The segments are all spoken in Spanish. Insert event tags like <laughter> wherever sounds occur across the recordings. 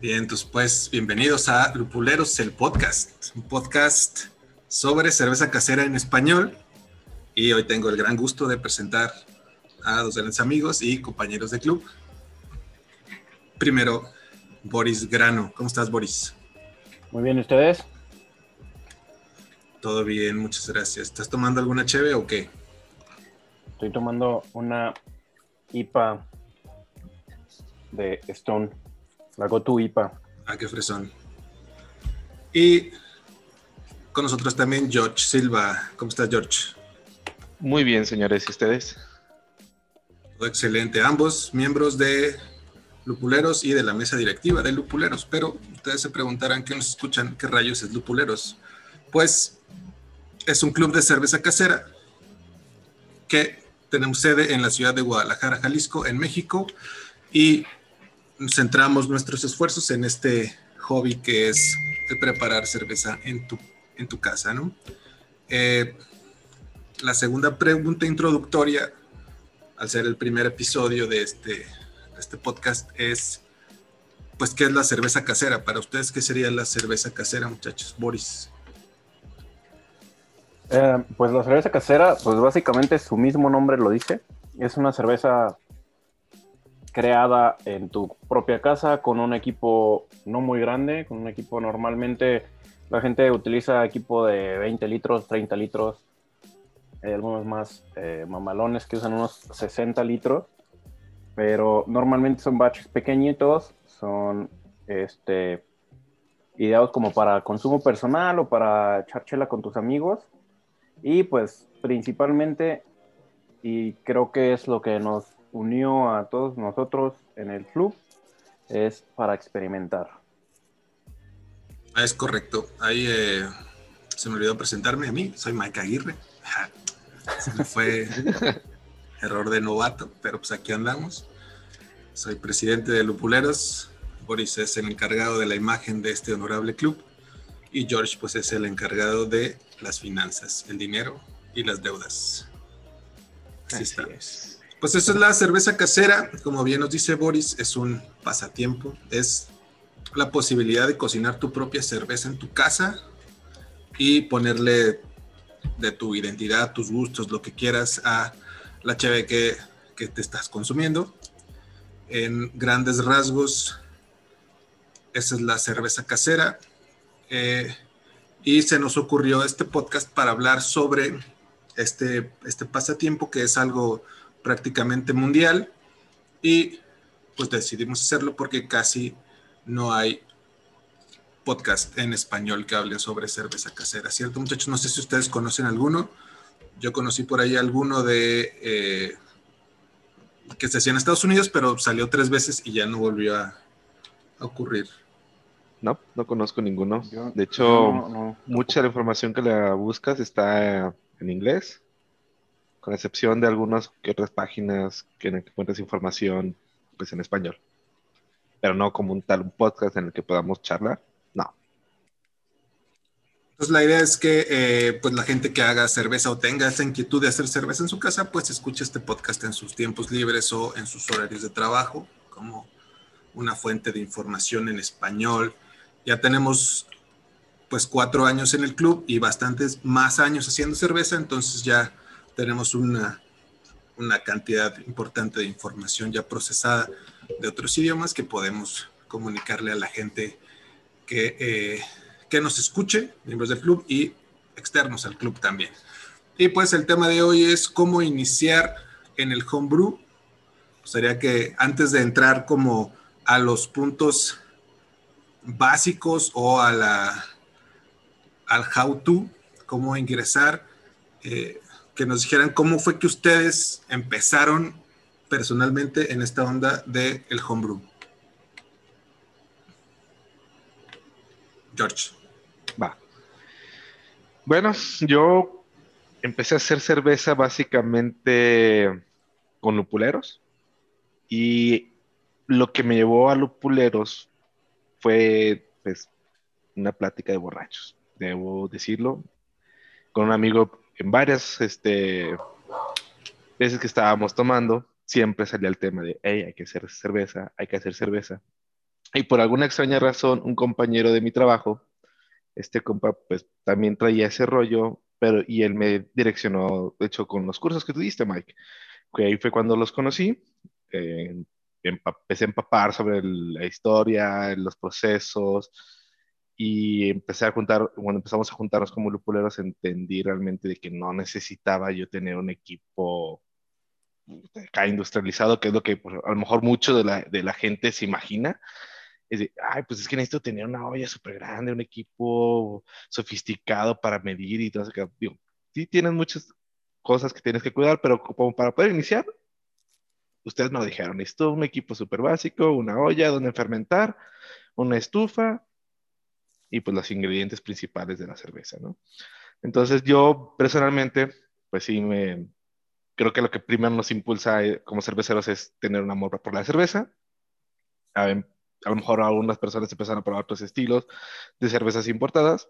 Bien, pues bienvenidos a Lupuleros, el podcast, un podcast sobre cerveza casera en español. Y hoy tengo el gran gusto de presentar a dos grandes amigos y compañeros de club. Primero, Boris Grano. ¿Cómo estás, Boris? Muy bien, ¿ustedes? Todo bien, muchas gracias. ¿Estás tomando alguna cheve o qué? Estoy tomando una IPA de Stone, la GoTo IPA. Ah, qué fresón. Y con nosotros también George Silva. ¿Cómo estás, George? Muy bien, señores, ¿y ustedes? Todo excelente. Ambos miembros de Lupuleros y de la mesa directiva de Lupuleros. Pero ustedes se preguntarán qué nos escuchan, qué rayos es Lupuleros. Pues es un club de cerveza casera que tenemos sede en la ciudad de Guadalajara, Jalisco, en México, y centramos nuestros esfuerzos en este hobby que es el preparar cerveza en tu, en tu casa, ¿no? Eh, la segunda pregunta introductoria, al ser el primer episodio de este, este podcast, es, pues, ¿qué es la cerveza casera? Para ustedes, ¿qué sería la cerveza casera, muchachos? Boris. Eh, pues la cerveza casera, pues básicamente su mismo nombre lo dice. Es una cerveza creada en tu propia casa con un equipo no muy grande, con un equipo normalmente la gente utiliza equipo de 20 litros, 30 litros, hay algunos más eh, mamalones que usan unos 60 litros, pero normalmente son batches pequeñitos, son este, ideados como para consumo personal o para echar chela con tus amigos. Y pues principalmente, y creo que es lo que nos unió a todos nosotros en el club, es para experimentar. Ah, es correcto. Ahí eh, se me olvidó presentarme a mí. Soy Mike Aguirre. Se me fue <laughs> error de novato, pero pues aquí andamos. Soy presidente de Lupuleros. Boris es el encargado de la imagen de este honorable club. Y George pues es el encargado de las finanzas, el dinero y las deudas. Así, está. Pues eso es la cerveza casera. Como bien nos dice Boris, es un pasatiempo. Es la posibilidad de cocinar tu propia cerveza en tu casa y ponerle de tu identidad, tus gustos, lo que quieras a la cheve que, que te estás consumiendo. En grandes rasgos, esa es la cerveza casera. Eh, y se nos ocurrió este podcast para hablar sobre este, este pasatiempo que es algo prácticamente mundial y pues decidimos hacerlo porque casi no hay podcast en español que hable sobre cerveza casera, ¿cierto muchachos? No sé si ustedes conocen alguno. Yo conocí por ahí alguno de eh, que se hacía en Estados Unidos, pero salió tres veces y ya no volvió a, a ocurrir. No, no conozco ninguno. Yo- de hecho, no, no. mucha de la información que la buscas está en inglés, con excepción de algunas que otras páginas que en el que encuentras información pues en español. Pero no como un tal un podcast en el que podamos charlar. No. Entonces la idea es que eh, pues la gente que haga cerveza o tenga esa inquietud de hacer cerveza en su casa, pues escuche este podcast en sus tiempos libres o en sus horarios de trabajo, como una fuente de información en español. Ya tenemos pues cuatro años en el club y bastantes más años haciendo cerveza, entonces ya tenemos una, una cantidad importante de información ya procesada de otros idiomas que podemos comunicarle a la gente que, eh, que nos escuche, miembros del club y externos al club también. Y pues el tema de hoy es cómo iniciar en el homebrew. Sería que antes de entrar como a los puntos básicos o a la, al how to, cómo ingresar, eh, que nos dijeran cómo fue que ustedes empezaron personalmente en esta onda del el homebrew. George. Va. Bueno, yo empecé a hacer cerveza básicamente con lupuleros y lo que me llevó a lupuleros fue pues una plática de borrachos, debo decirlo, con un amigo en varias este, veces que estábamos tomando, siempre salía el tema de, hey, hay que hacer cerveza, hay que hacer cerveza. Y por alguna extraña razón, un compañero de mi trabajo, este compa, pues también traía ese rollo, pero y él me direccionó, de hecho, con los cursos que tú diste, Mike, que ahí fue cuando los conocí. Eh, empecé a empapar sobre la historia, los procesos, y empecé a juntar, cuando empezamos a juntarnos como lupuleros, entendí realmente de que no necesitaba yo tener un equipo acá industrializado, que es lo que pues, a lo mejor mucho de la, de la gente se imagina. Es de, ay, pues es que necesito tener una olla súper grande, un equipo sofisticado para medir y todo eso. Digo, sí tienes muchas cosas que tienes que cuidar, pero como para poder iniciar, ustedes me lo dijeron, necesito un equipo súper básico, una olla donde fermentar, una estufa, y pues los ingredientes principales de la cerveza, ¿no? Entonces yo personalmente, pues sí, me, creo que lo que primero nos impulsa eh, como cerveceros es tener un amor por la cerveza. A, a lo mejor algunas personas empiezan a probar otros estilos de cervezas importadas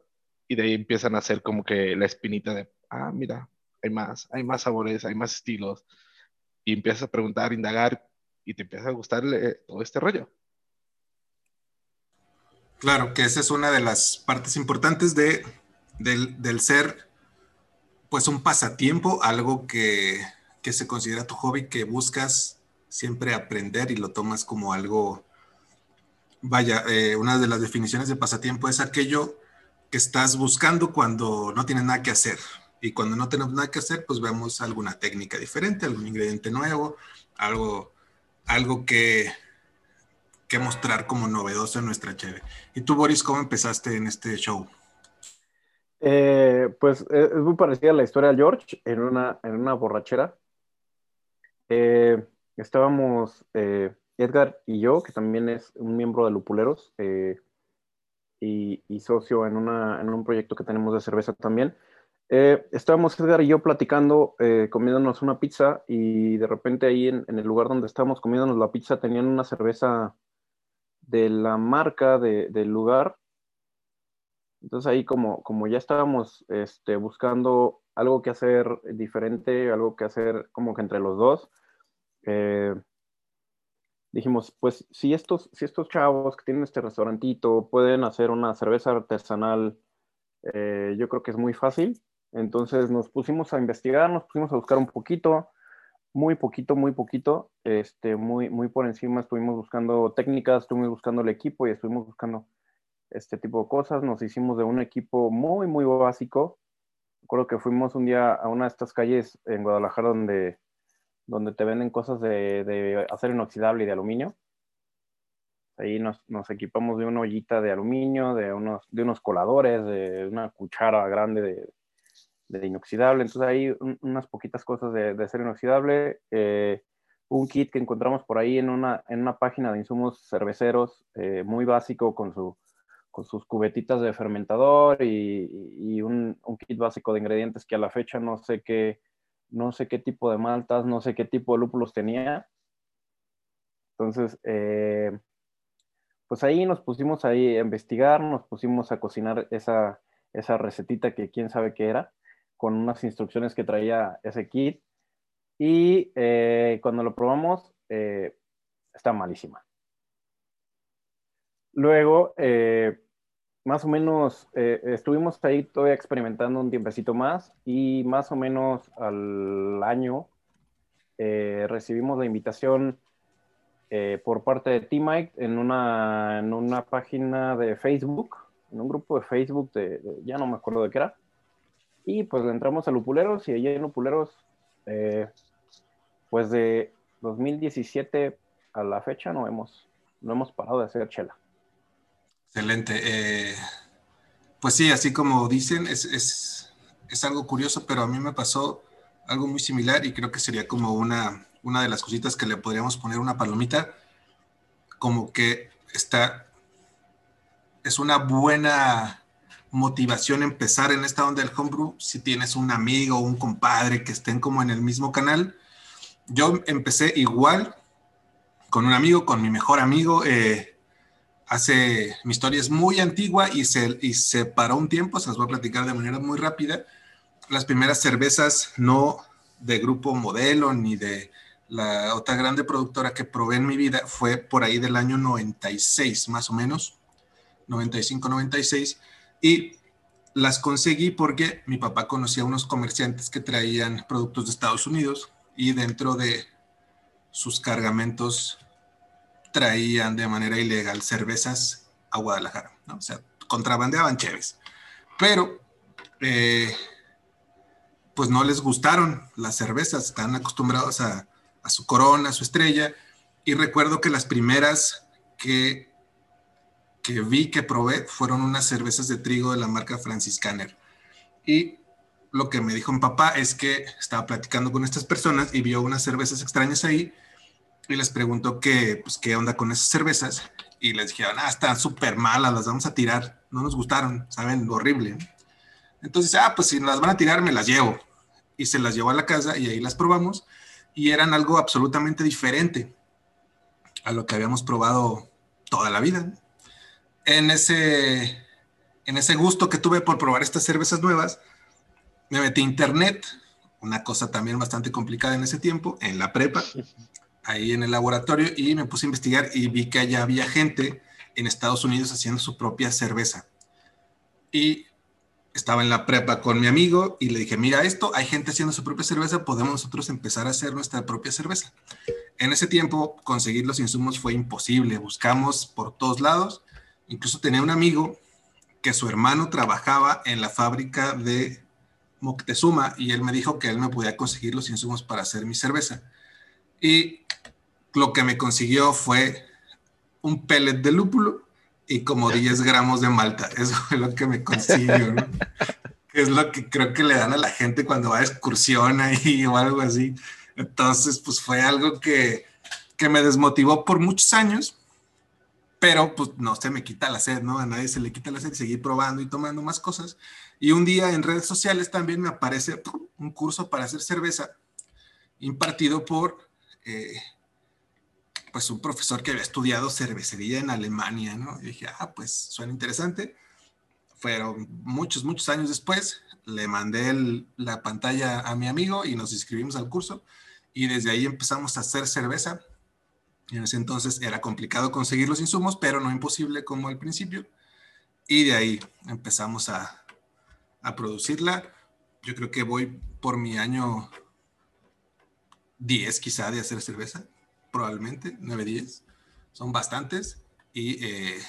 y de ahí empiezan a hacer como que la espinita de, ah, mira, hay más, hay más sabores, hay más estilos. Y empiezas a preguntar, indagar y te empieza a gustar eh, todo este rollo. Claro, que esa es una de las partes importantes de, del, ser, pues un pasatiempo, algo que, se considera tu hobby, que buscas siempre aprender y lo tomas como algo, vaya, eh, una de las definiciones de pasatiempo es aquello que estás buscando cuando no tienes nada que hacer. Y cuando no tenemos nada que hacer, pues vemos alguna técnica diferente, algún ingrediente nuevo, algo, algo que, que mostrar como novedoso en nuestra cheve. ¿Y tú, Boris, cómo empezaste en este show? Eh, pues eh, es muy parecida a la historia de George en una, en una borrachera. Eh, estábamos Edgar y yo, que también es un miembro de Lupuleros y, y, socio en, una, en un proyecto que tenemos de cerveza también. Estábamos Edgar y yo platicando, comiéndonos una pizza y de repente ahí en, en, el lugar donde estábamos comiéndonos la pizza tenían una cerveza de la marca del lugar. Entonces ahí como, como ya estábamos este, buscando algo que hacer diferente, algo que hacer como que entre los dos, eh, dijimos, pues si estos, si estos chavos que tienen este restaurantito pueden hacer una cerveza artesanal, eh, yo creo que es muy fácil. Entonces nos pusimos a investigar, nos pusimos a buscar un poquito, muy poquito, muy poquito, este, muy, muy por encima estuvimos buscando técnicas, estuvimos buscando el equipo y estuvimos buscando este tipo de cosas. Nos hicimos de un equipo muy, muy básico. Recuerdo que fuimos un día a una de estas calles en Guadalajara donde, donde te venden cosas de, de acero inoxidable y de aluminio. Ahí nos, nos, equipamos de una ollita de aluminio, de unos, de unos coladores, de una cuchara grande de, de inoxidable. Entonces hay unas poquitas cosas de, de acero inoxidable. Eh, un kit que encontramos por ahí en una, en una página de insumos cerveceros eh, muy básico con, su, con sus cubetitas de fermentador y, y un, un, kit básico de ingredientes que a la fecha no sé qué, no sé qué tipo de maltas, no sé qué tipo de lúpulos tenía. Entonces, eh, pues ahí nos pusimos ahí a investigar, nos pusimos a cocinar esa, esa recetita que quién sabe qué era con unas instrucciones que traía ese kit. Y eh, cuando lo probamos, eh, está malísima. Luego, eh, más o menos, estuvimos ahí todavía experimentando un tiempecito más y más o menos al año recibimos la invitación por parte de T-Mike en una, en una página de Facebook, en un grupo de Facebook, de, ya no me acuerdo de qué era, y pues entramos a Lupuleros y allí en Lupuleros, eh, pues de 2017 a la fecha no hemos, no hemos parado de hacer chela. Excelente. Eh, pues sí, así como dicen, es, es, es, algo curioso, pero a mí me pasó algo muy similar y creo que sería como una, una de las cositas que le podríamos poner una palomita, como que está, es una buena motivación empezar en esta onda del homebrew si tienes un amigo o un compadre que estén como en el mismo canal. Yo empecé igual con un amigo, con mi mejor amigo. Eh, hace, mi historia es muy antigua y se, y se paró un tiempo, se las voy a platicar de manera muy rápida. Las primeras cervezas no, de Grupo Modelo ni de la otra grande productora que probé en mi vida fue por ahí del año 96, más o menos, 95, 96. Y las conseguí porque mi papá conocía a unos comerciantes que traían productos de Estados Unidos y dentro de sus cargamentos traían de manera ilegal cervezas a Guadalajara, ¿no? o sea, contrabandeaban chéves. Pero, eh, pues no les gustaron las cervezas, están acostumbrados a, a su corona, a su estrella, y recuerdo que las primeras que que vi que probé fueron unas cervezas de trigo de la marca Franciscaner. Y lo que me dijo mi papá es que estaba platicando con estas personas y vio unas cervezas extrañas ahí y les preguntó qué, pues, qué onda con esas cervezas y les dijeron, ah, están súper malas, las vamos a tirar, no nos gustaron, saben, horrible. Entonces, ah, pues si las van a tirar, me las llevo. Y se las llevó a la casa y ahí las probamos y eran algo absolutamente diferente a lo que habíamos probado toda la vida en ese, en ese gusto que tuve por probar estas cervezas nuevas, me metí a internet, una cosa también bastante complicada en ese tiempo, en la prepa, <laughs> ahí en el laboratorio, y me puse a investigar y vi que allá había gente en Estados Unidos haciendo su propia cerveza. Y estaba en la prepa con mi amigo y le dije, mira esto, hay gente haciendo su propia cerveza, podemos nosotros empezar a hacer nuestra propia cerveza. En ese tiempo conseguir los insumos fue imposible, buscamos por todos lados Incluso tenía un amigo que su hermano trabajaba en la fábrica de Moctezuma y él me dijo que él me podía conseguir los insumos para hacer mi cerveza. Y lo que me consiguió fue un pellet de lúpulo y como 10 gramos de malta. <laughs> Eso fue lo que me consiguió, ¿no? es lo que creo que le dan a la gente cuando va a excursión ahí <laughs> o algo así. Entonces, pues fue algo que, que me desmotivó por muchos años pero pues no se me quita la sed, ¿no? A nadie se le quita la sed y seguir probando y tomando más cosas. Y un día en redes sociales también me aparece un curso para hacer cerveza impartido por eh, pues un profesor que había estudiado cervecería en Alemania, ¿no? Y dije, ah, pues suena interesante. Fueron muchos, muchos años después, le mandé la pantalla a mi amigo y nos inscribimos al curso y desde ahí empezamos a hacer cerveza en ese entonces era complicado conseguir los insumos, pero no imposible como al principio. Y de ahí empezamos a, a producirla. Yo creo que voy por mi año 10 quizá de hacer cerveza, probablemente, 9, 10. Son bastantes y, eh,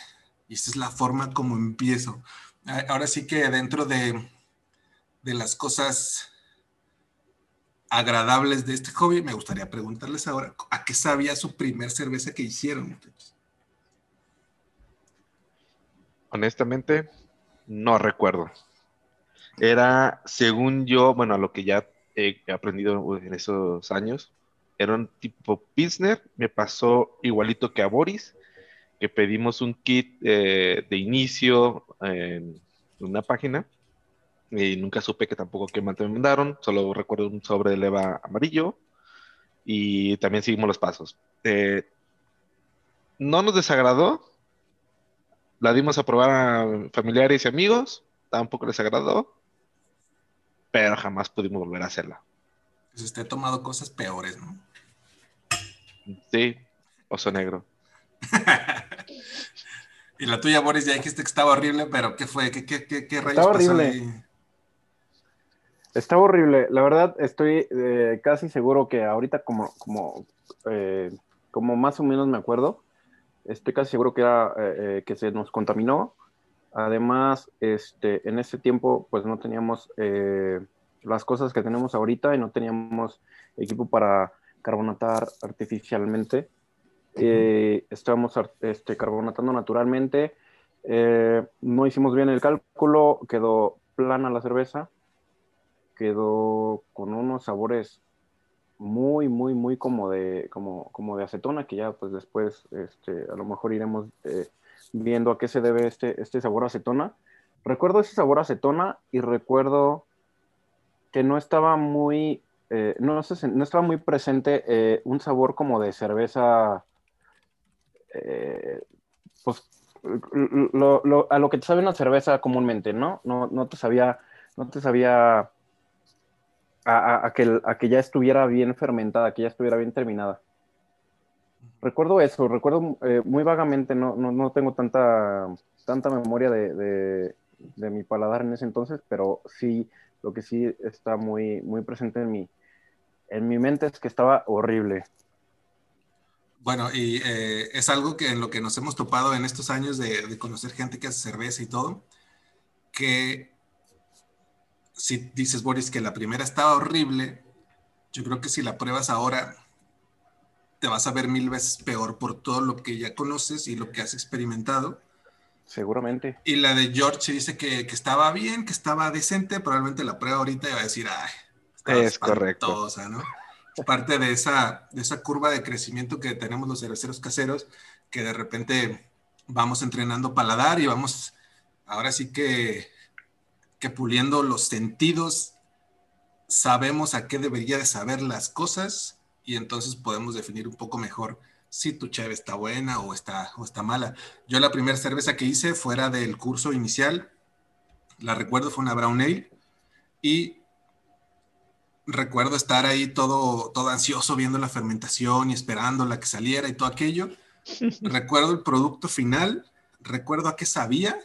y esta es la forma como empiezo. Ahora sí que dentro de, de las cosas agradables de este hobby, me gustaría preguntarles ahora, ¿a qué sabía su primer cerveza que hicieron, Honestamente, no recuerdo. Era, según yo, bueno, a lo que ya he aprendido en esos años, era un tipo Pilsner, me pasó igualito que a Boris, que pedimos un kit eh, de inicio en una página y nunca supe que tampoco qué me mandaron, solo recuerdo un sobre de leva amarillo y también seguimos los pasos. Eh, no nos desagradó, la dimos a probar a familiares y amigos, tampoco les agradó, pero jamás pudimos volver a hacerla. Pues usted ha tomado cosas peores, ¿no? Sí, oso negro. <laughs> y la tuya, Boris, ya dijiste que estaba horrible, pero ¿qué fue? ¿Qué, qué, qué, qué rayos Estaba horrible. Está horrible. La verdad, estoy eh, casi seguro que ahorita, como, como, eh, como más o menos me acuerdo, estoy casi seguro que era eh, que se nos contaminó. Además, este, en ese tiempo, pues no teníamos las cosas que tenemos ahorita y no teníamos equipo para carbonatar artificialmente. estábamos este, carbonatando naturalmente. no hicimos bien el cálculo, quedó plana la cerveza quedó con unos sabores muy, muy, muy como de, como, como de acetona, que ya pues después este, a lo mejor iremos eh, viendo a qué se debe este, este sabor acetona. Recuerdo ese sabor acetona y recuerdo que no estaba muy, eh, no, estaba muy presente eh, un sabor como de cerveza, pues a lo que te sabe una cerveza comúnmente, ¿no? No, no te sabía, no te sabía a, que, a ya estuviera bien fermentada, que ya estuviera bien terminada. Recuerdo eso, recuerdo eh, muy vagamente, no, no, no, tengo tanta, tanta memoria de, de, de, mi paladar en ese entonces, pero sí, lo que sí está muy, muy presente en mi, en mi mente es que estaba horrible. Bueno, y eh, es algo que en lo que nos hemos topado en estos años de, de, conocer gente que hace cerveza y todo, que si dices, Boris, que la primera estaba horrible, yo creo que si la pruebas ahora, te vas a ver mil veces peor por todo lo que ya conoces y lo que has experimentado. Seguramente. Y la de George dice que, que estaba bien, que estaba decente, probablemente la prueba ahorita y va a decir, ay, es correcto. ¿no? Parte de esa, de esa curva de crecimiento que tenemos los cerveceros caseros, que de repente vamos entrenando paladar y vamos, ahora sí que que puliendo los sentidos sabemos a qué debería de saber las cosas y entonces podemos definir un poco mejor si tu cheve está buena o está, o está mala. Yo la primera cerveza que hice fuera del curso inicial, la recuerdo, fue una Brown Ale y recuerdo estar ahí todo, todo ansioso viendo la fermentación y esperando la que saliera y todo aquello. <laughs> recuerdo el producto final, recuerdo a qué sabía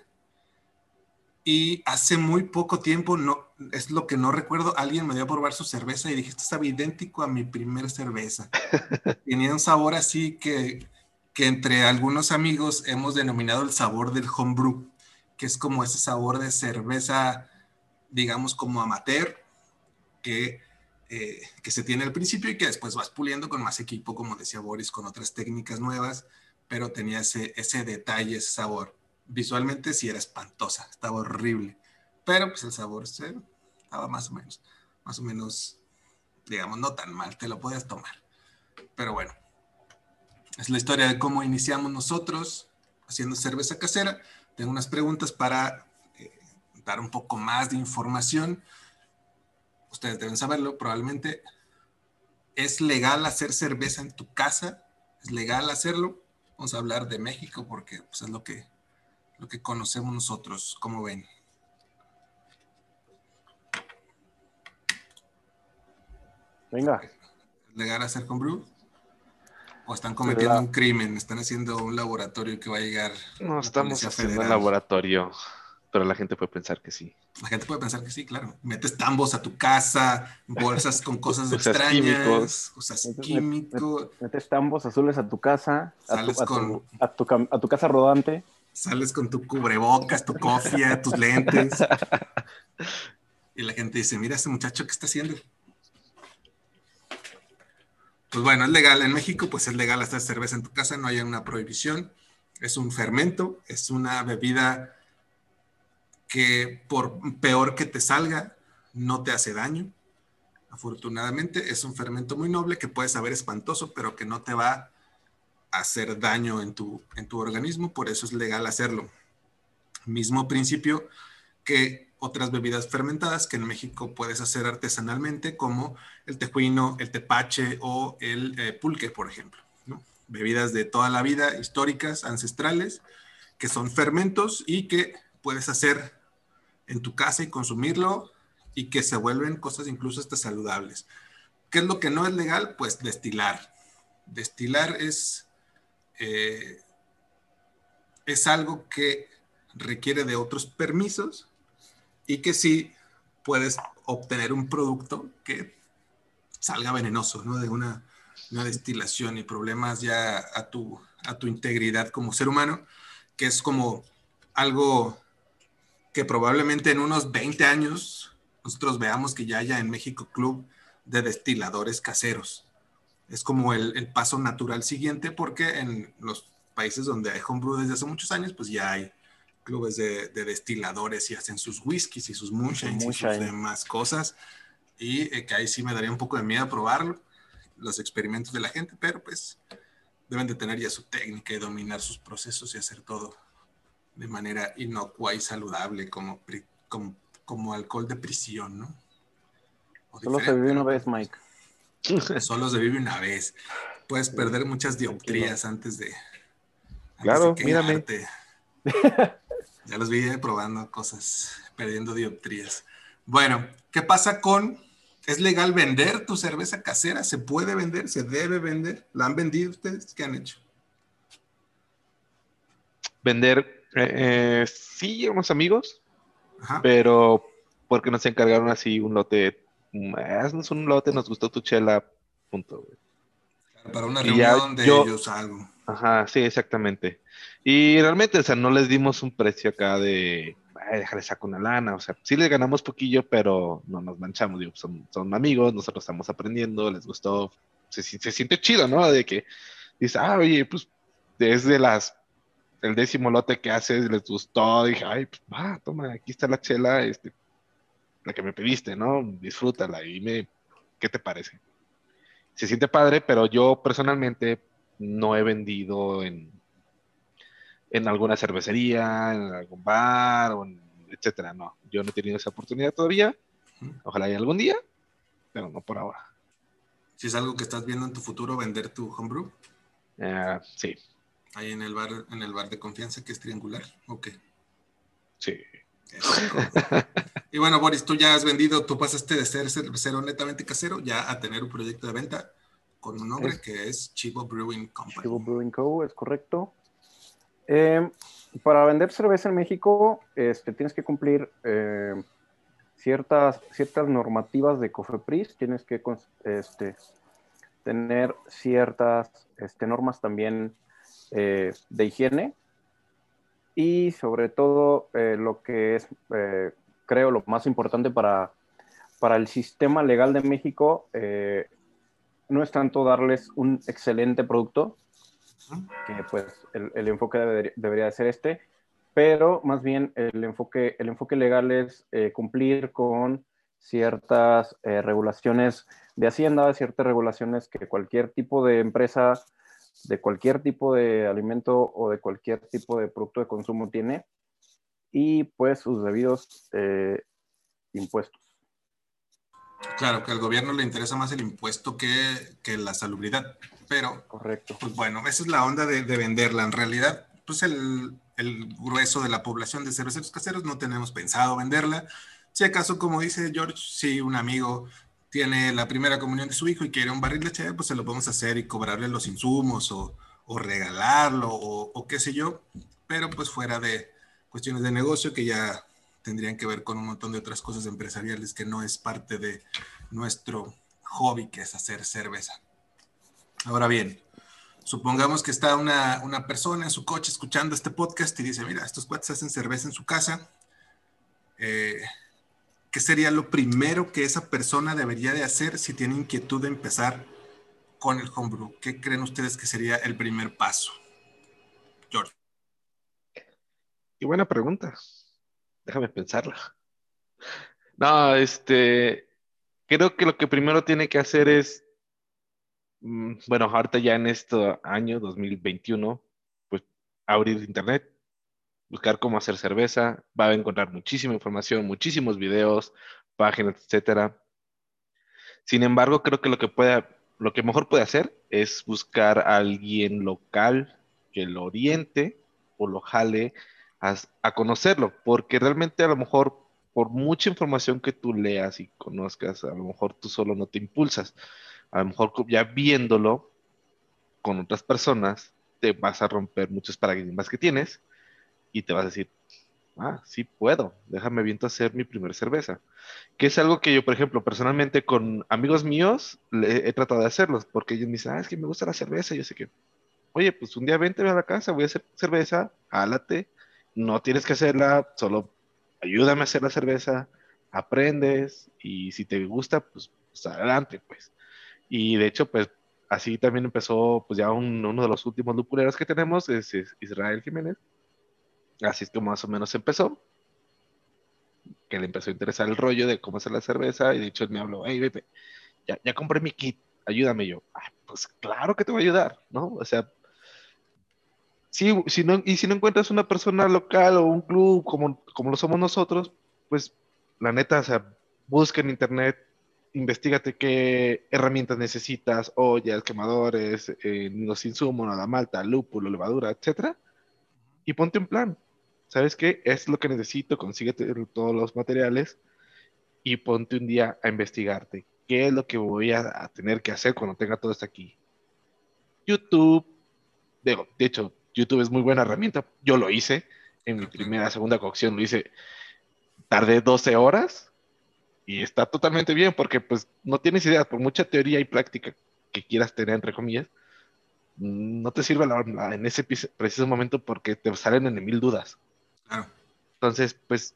y hace muy poco tiempo, no, es lo que no recuerdo, alguien me dio a probar su cerveza y dije, esto estaba idéntico a mi primera cerveza. <laughs> Tenía un sabor así que, que entre algunos amigos hemos denominado el sabor del homebrew, que es como ese sabor de cerveza, digamos, como amateur, que, eh, que se tiene al principio y que después vas puliendo con más equipo, como decía Boris, con otras técnicas nuevas, pero tenía ese, ese detalle, ese sabor visualmente sí era espantosa, estaba horrible, pero pues el sabor estaba más o menos, más o menos, digamos, no tan mal, te lo podías tomar. Pero bueno, es la historia de cómo iniciamos nosotros haciendo cerveza casera. Tengo unas preguntas para eh, dar un poco más de información. Ustedes deben saberlo, probablemente. ¿Es legal hacer cerveza en tu casa? ¿Es legal hacerlo? Vamos a hablar de México porque pues, es lo que lo que conocemos nosotros, como ven. Venga. ¿Legal hacer con brew? ¿O están cometiendo un crimen? ¿Están haciendo un laboratorio que va a llegar? No, estamos haciendo un laboratorio, pero la gente puede pensar que sí. La gente puede pensar que sí, claro. Metes tambos a tu casa, bolsas con cosas <laughs> extrañas, químicos. usas químicos. Metes tambos azules a tu casa, a tu, a tu casa rodante. Sales con tu cubrebocas, tu cofia, tus lentes. Y la gente dice, mira ese muchacho, ¿qué está haciendo? Pues bueno, es legal. En México, pues es legal hacer cerveza en tu casa, no hay una prohibición. Es un fermento, es una bebida que por peor que te salga, no te hace daño. Afortunadamente, es un fermento muy noble que puede saber espantoso, pero que no te va hacer daño en tu, en tu organismo, por eso es legal hacerlo. Mismo principio que otras bebidas fermentadas que en México puedes hacer artesanalmente, como el tejuino, el tepache o el eh, pulque, por ejemplo. Bebidas de toda la vida, históricas, ancestrales, que son fermentos y que puedes hacer en tu casa y consumirlo y que se vuelven cosas incluso hasta saludables. ¿Qué es lo que no es legal? Pues destilar. Destilar es eh, es algo que requiere de otros permisos y que sí puedes obtener un producto que salga venenoso, ¿no? De una, destilación y problemas ya a tu, a tu integridad como ser humano, que es como algo que probablemente en unos 20 años nosotros veamos que ya haya en México club de destiladores caseros es como el, paso natural siguiente porque en los países donde hay homebrew desde hace muchos años, pues ya hay clubes de, destiladores y hacen sus whiskies y sus moonshines y sus demás cosas. Y eh, que ahí sí me daría un poco de miedo probarlo, los experimentos de la gente, pero pues deben de tener ya su técnica y dominar sus procesos y hacer todo de manera inocua y saludable, como, como, como alcohol de prisión, ¿no? Solo se vive una vez, Mike. Solo se vive una vez. Puedes perder muchas dioptrías antes de. claro, mírame. Ya los vi probando cosas, perdiendo dioptrías. Bueno, ¿qué pasa con ¿Es legal vender tu cerveza casera? ¿Se puede vender? ¿Se debe vender? ¿La han vendido ustedes? ¿Qué han hecho? Vender, eh, eh, sí, unos amigos, pero porque nos encargaron así un lote, haznos un lote, nos gustó tu chela, punto. Para una reunión de ellos algo. Ajá, sí, exactamente. Y realmente, o sea, no les dimos un precio acá de, ay, déjale saco una lana, o sea, sí les ganamos poquillo, pero no nos manchamos, digo, son, son amigos, nosotros estamos aprendiendo, les gustó, se, se siente chido, ¿no? De que dice, ah, oye, pues desde las, el décimo lote que haces, les gustó, dije, ay, pues va, toma, aquí está la chela, este, la que me pediste, ¿no? Disfrútala y dime, ¿qué te parece? Se siente padre, pero yo personalmente no he vendido en, en alguna cervecería, en algún bar, o etcétera. No, yo no he tenido esa oportunidad todavía. Ojalá haya algún día, pero no por ahora. Si es algo que estás viendo en tu futuro, vender tu homebrew. Uh, sí. Ahí en el bar, en el bar de confianza que es triangular, ok. Sí. Y bueno, Boris, tú ya has vendido, tú pasaste de ser cervecero netamente casero ya a tener un proyecto de venta con un nombre que es Chivo Brewing Company. Chivo Brewing Co. es correcto. Eh, para vender cerveza en México, este, tienes que cumplir eh, ciertas, ciertas normativas de COFEPRIS, tienes que este, tener ciertas este, normas también eh, de higiene y sobre todo lo que es, creo, lo más importante para, para el sistema legal de México, no es tanto darles un excelente producto, que pues el, enfoque debería de ser este, pero más bien el enfoque, el enfoque legal es eh, cumplir con ciertas eh, regulaciones de Hacienda, ciertas regulaciones que cualquier tipo de empresa, de cualquier tipo de alimento o de cualquier tipo de producto de consumo tiene, y pues sus debidos eh, impuestos. Claro, que al gobierno le interesa más el impuesto que, que la salubridad, pero... Correcto. Pues bueno, esa es la onda de, de venderla. En realidad, pues el, el, grueso de la población de cerveceros caseros no tenemos pensado venderla. Si acaso, como dice George, si un amigo tiene la primera comunión de su hijo y quiere un barril de cheve, pues se lo podemos hacer y cobrarle los insumos o, regalarlo o, o qué sé yo, pero pues fuera de cuestiones de negocio que ya tendrían que ver con un montón de otras cosas empresariales que no es parte de nuestro hobby, que es hacer cerveza. Ahora bien, supongamos que está una, una persona en su coche escuchando este podcast y dice, mira, estos cuates hacen cerveza en su casa. Eh, ¿Qué sería lo primero que esa persona debería de hacer si tiene inquietud de empezar con el homebrew? ¿Qué creen ustedes que sería el primer paso? George. Y buena pregunta. Déjame pensarlo. No, este, creo que lo que primero tiene que hacer es, mm, bueno, ahorita ya en este año 2021, pues abrir internet, buscar cómo hacer cerveza, va a encontrar muchísima información, muchísimos videos, páginas, etcétera. Sin embargo, creo que lo que puede, lo que mejor puede hacer es buscar a alguien local que lo oriente o lo jale a, conocerlo, porque realmente a lo mejor por mucha información que tú leas y conozcas, a lo mejor tú solo no te impulsas. A lo mejor ya viéndolo con otras personas, te vas a romper muchos paradigmas que tienes y te vas a decir, ah, sí puedo, déjame viento hacer mi primer cerveza. Que es algo que yo, por ejemplo, personalmente con amigos míos he tratado de hacerlos, porque ellos me dicen, ah, es que me gusta la cerveza. Y yo sé que, oye, pues un día vente a la casa, voy a hacer cerveza, hálate, no tienes que hacerla, solo ayúdame a hacer la cerveza, aprendes y si te gusta, pues, pues adelante, pues. Y de hecho, pues así también empezó, pues ya uno de los últimos lupuleros que tenemos es, Israel Jiménez. Así es como más o menos empezó. Que le empezó a interesar el rollo de cómo hacer la cerveza y de hecho él me habló, hey, Pepe, ya, ya compré mi kit, ayúdame yo. pues claro que te voy a ayudar, ¿no? O sea, Sí, si no, y si no encuentras una persona local o un club como, como lo somos nosotros, pues la neta, o sea, busca en internet, investigate qué herramientas necesitas, ollas, quemadores, eh, los insumos, la malta, lúpulo, levadura, etcétera, y ponte un plan. ¿Sabes qué? Es lo que necesito, consíguete todos los materiales y ponte un día a investigarte. ¿qué es lo que voy a, tener que hacer cuando tenga todo esto aquí? YouTube, de, de hecho, YouTube es muy buena herramienta. Yo lo hice en mi primera, segunda cocción, lo hice, tardé 12 horas y está totalmente bien porque pues no tienes idea, por mucha teoría y práctica que quieras tener, entre comillas, no te sirve la, la- en ese preciso momento porque te salen en mil dudas. Claro. Entonces, pues,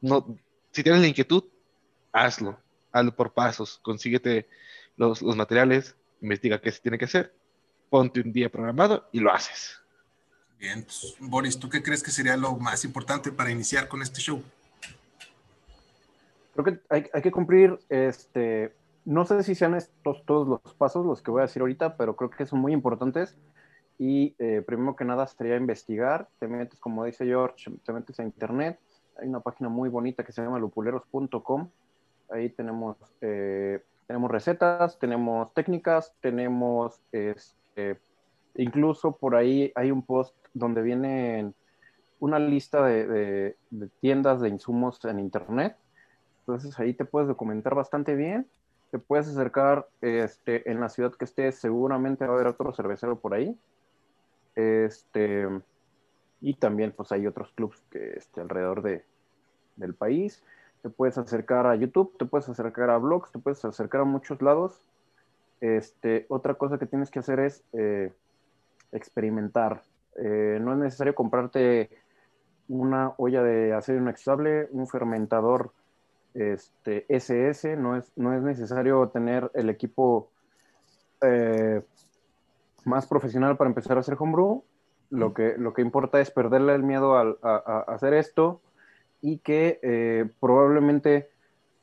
no, si tienes la inquietud, hazlo, hazlo por pasos, consíguete los, los materiales, investiga qué se tiene que hacer, ponte un día programado y lo haces. Bien, pues, Boris, ¿tú qué crees que sería lo más importante para iniciar con este show? Creo que hay, hay que cumplir, este, no sé si sean estos todos los pasos los que voy a decir ahorita, pero creo que son muy importantes. Y eh, primero que nada sería investigar, te metes, como dice George, te metes a internet, hay una página muy bonita que se llama lupuleros.com, ahí tenemos, eh, tenemos recetas, tenemos técnicas, tenemos, este, incluso por ahí hay un post donde vienen una lista de, de- de tiendas de insumos en internet, entonces ahí te puedes documentar bastante bien, te puedes acercar este, en la ciudad que estés, seguramente va a haber otro cervecero por ahí. Este, y también pues hay otros clubs que este, alrededor de, del país. Te puedes acercar a YouTube, te puedes acercar a blogs, te puedes acercar a muchos lados. Este, otra cosa que tienes que hacer es eh, experimentar. Eh, no es necesario comprarte una olla de acero inoxidable, un fermentador este, SS, no es, no es necesario tener el equipo eh, más profesional para empezar a hacer homebrew. Lo que, lo que importa es perderle el miedo al- a, a- a hacer esto y que eh, probablemente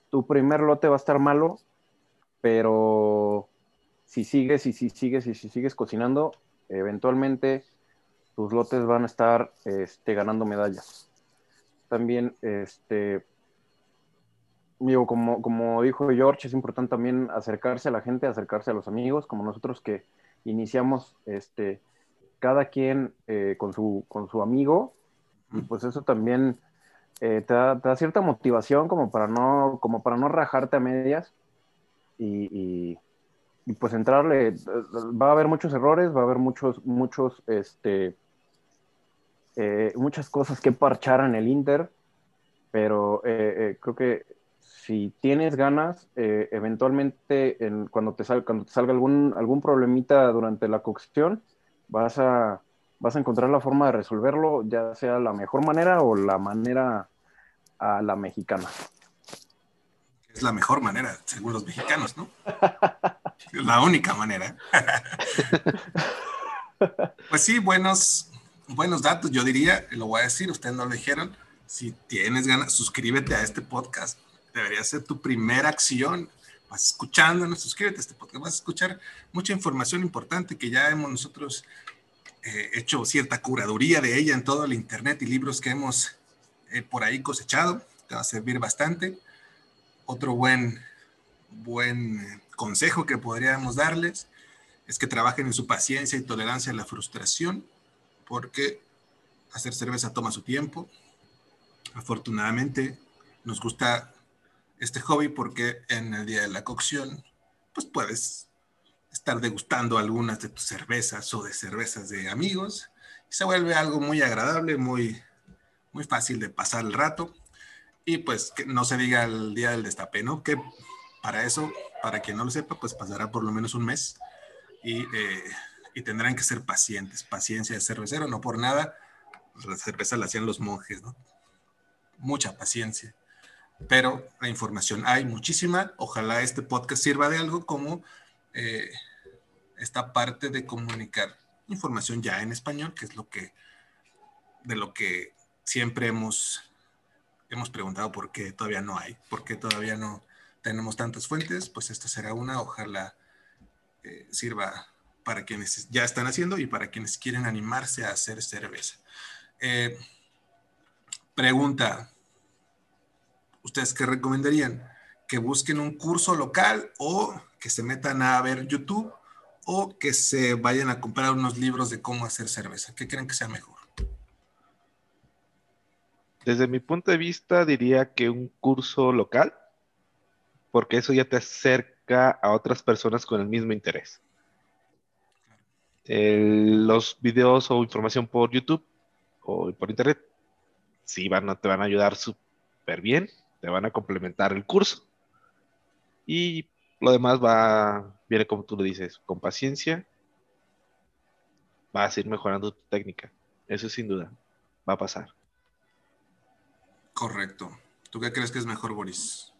tu primer lote va a estar malo, pero si sigues y si sigues y si sigues cocinando, eventualmente tus lotes van a estar este, ganando medallas. También, este, digo, como, como dijo George, es importante también acercarse a la gente, acercarse a los amigos, como nosotros que iniciamos este, cada quien eh, con, su, con su amigo, y pues eso también eh, te, da, te da cierta motivación como para no, como para no rajarte a medias y, y- y, pues entrarle. Va a haber muchos errores, va a haber muchos, muchos, este, eh, muchas cosas que parchar en el Inter, pero eh, eh, creo que si tienes ganas, eh, eventualmente en- cuando, te sal- cuando te salga algún, algún problemita durante la cocción, vas a, vas a encontrar la forma de resolverlo, ya sea la mejor manera o la manera a la mexicana. Es la mejor manera, según los mexicanos, ¿no? <laughs> La única manera. <laughs> Pues sí, buenos, buenos datos, yo diría, lo voy a decir, ustedes no lo dijeron. Si tienes ganas, suscríbete a este podcast. Debería ser tu primera acción. Vas escuchándonos, suscríbete a este podcast. Vas a escuchar mucha información importante que ya hemos nosotros eh, hecho cierta curaduría de ella en todo el internet y libros que hemos eh, por ahí cosechado. Te va a servir bastante. Otro buen, buen eh, consejo que podríamos darles es que trabajen en su paciencia y tolerancia a la frustración, porque hacer cerveza toma su tiempo. Afortunadamente nos gusta este hobby porque en el día de la cocción, pues puedes estar degustando algunas de tus cervezas o de cervezas de amigos y se vuelve algo muy agradable, muy, muy fácil de pasar el rato. Y pues que no se diga el día del destape, ¿no? Que para eso, para quien no lo sepa, pues pasará por lo menos un mes y, eh, y tendrán que ser pacientes. Paciencia de cervecero, no por nada. La cerveza la hacían los monjes, ¿no? Mucha paciencia. Pero la información hay muchísima. Ojalá este podcast sirva de algo como eh, esta parte de comunicar información ya en español, que es lo que de lo que siempre hemos hemos preguntado por qué todavía no hay, por qué todavía no tenemos tantas fuentes, pues esta será una, ojalá eh, sirva para quienes ya están haciendo y para quienes quieren animarse a hacer cerveza. Eh, pregunta, ¿ustedes qué recomendarían? ¿Que busquen un curso local o que se metan a ver YouTube o que se vayan a comprar unos libros de cómo hacer cerveza? ¿Qué creen que sea mejor? Desde mi punto de vista, diría que un curso local, porque eso ya te acerca a otras personas con el mismo interés. los videos o información por YouTube o por Internet sí van te van a ayudar súper bien, te van a complementar el curso. Y lo demás va, viene como tú lo dices, con paciencia, vas a ir mejorando tu técnica. Eso sin duda va a pasar. Correcto. ¿Tú qué crees que es mejor, Boris?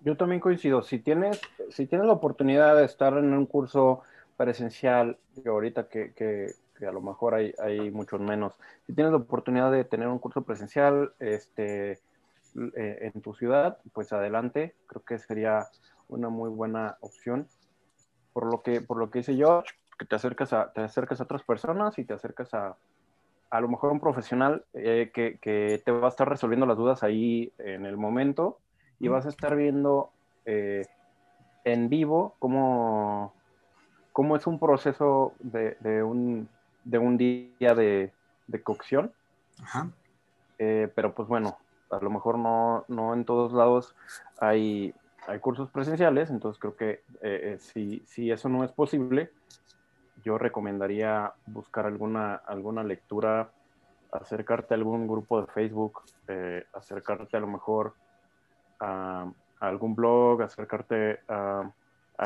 Yo también coincido. Si tienes, si tienes la oportunidad de estar en un curso presencial, que ahorita que, que, a lo mejor hay, hay, muchos menos, si tienes la oportunidad de tener un curso presencial este, eh, en tu ciudad, pues adelante. Creo que sería una muy buena opción. Por lo que, por lo que dice George, que te acercas a, te acercas a otras personas y te acercas a, a lo mejor un profesional eh, que, que, te va a estar resolviendo las dudas ahí en el momento y vas a estar viendo eh, en vivo cómo, cómo, es un proceso de, de, un, de un, día de, de cocción. Eh, pero pues bueno, a lo mejor no, no en todos lados hay, hay cursos presenciales, entonces creo que eh, si, si, eso no es posible, yo recomendaría buscar alguna, alguna lectura, acercarte a algún grupo de Facebook, acercarte a lo mejor a, algún blog, acercarte a,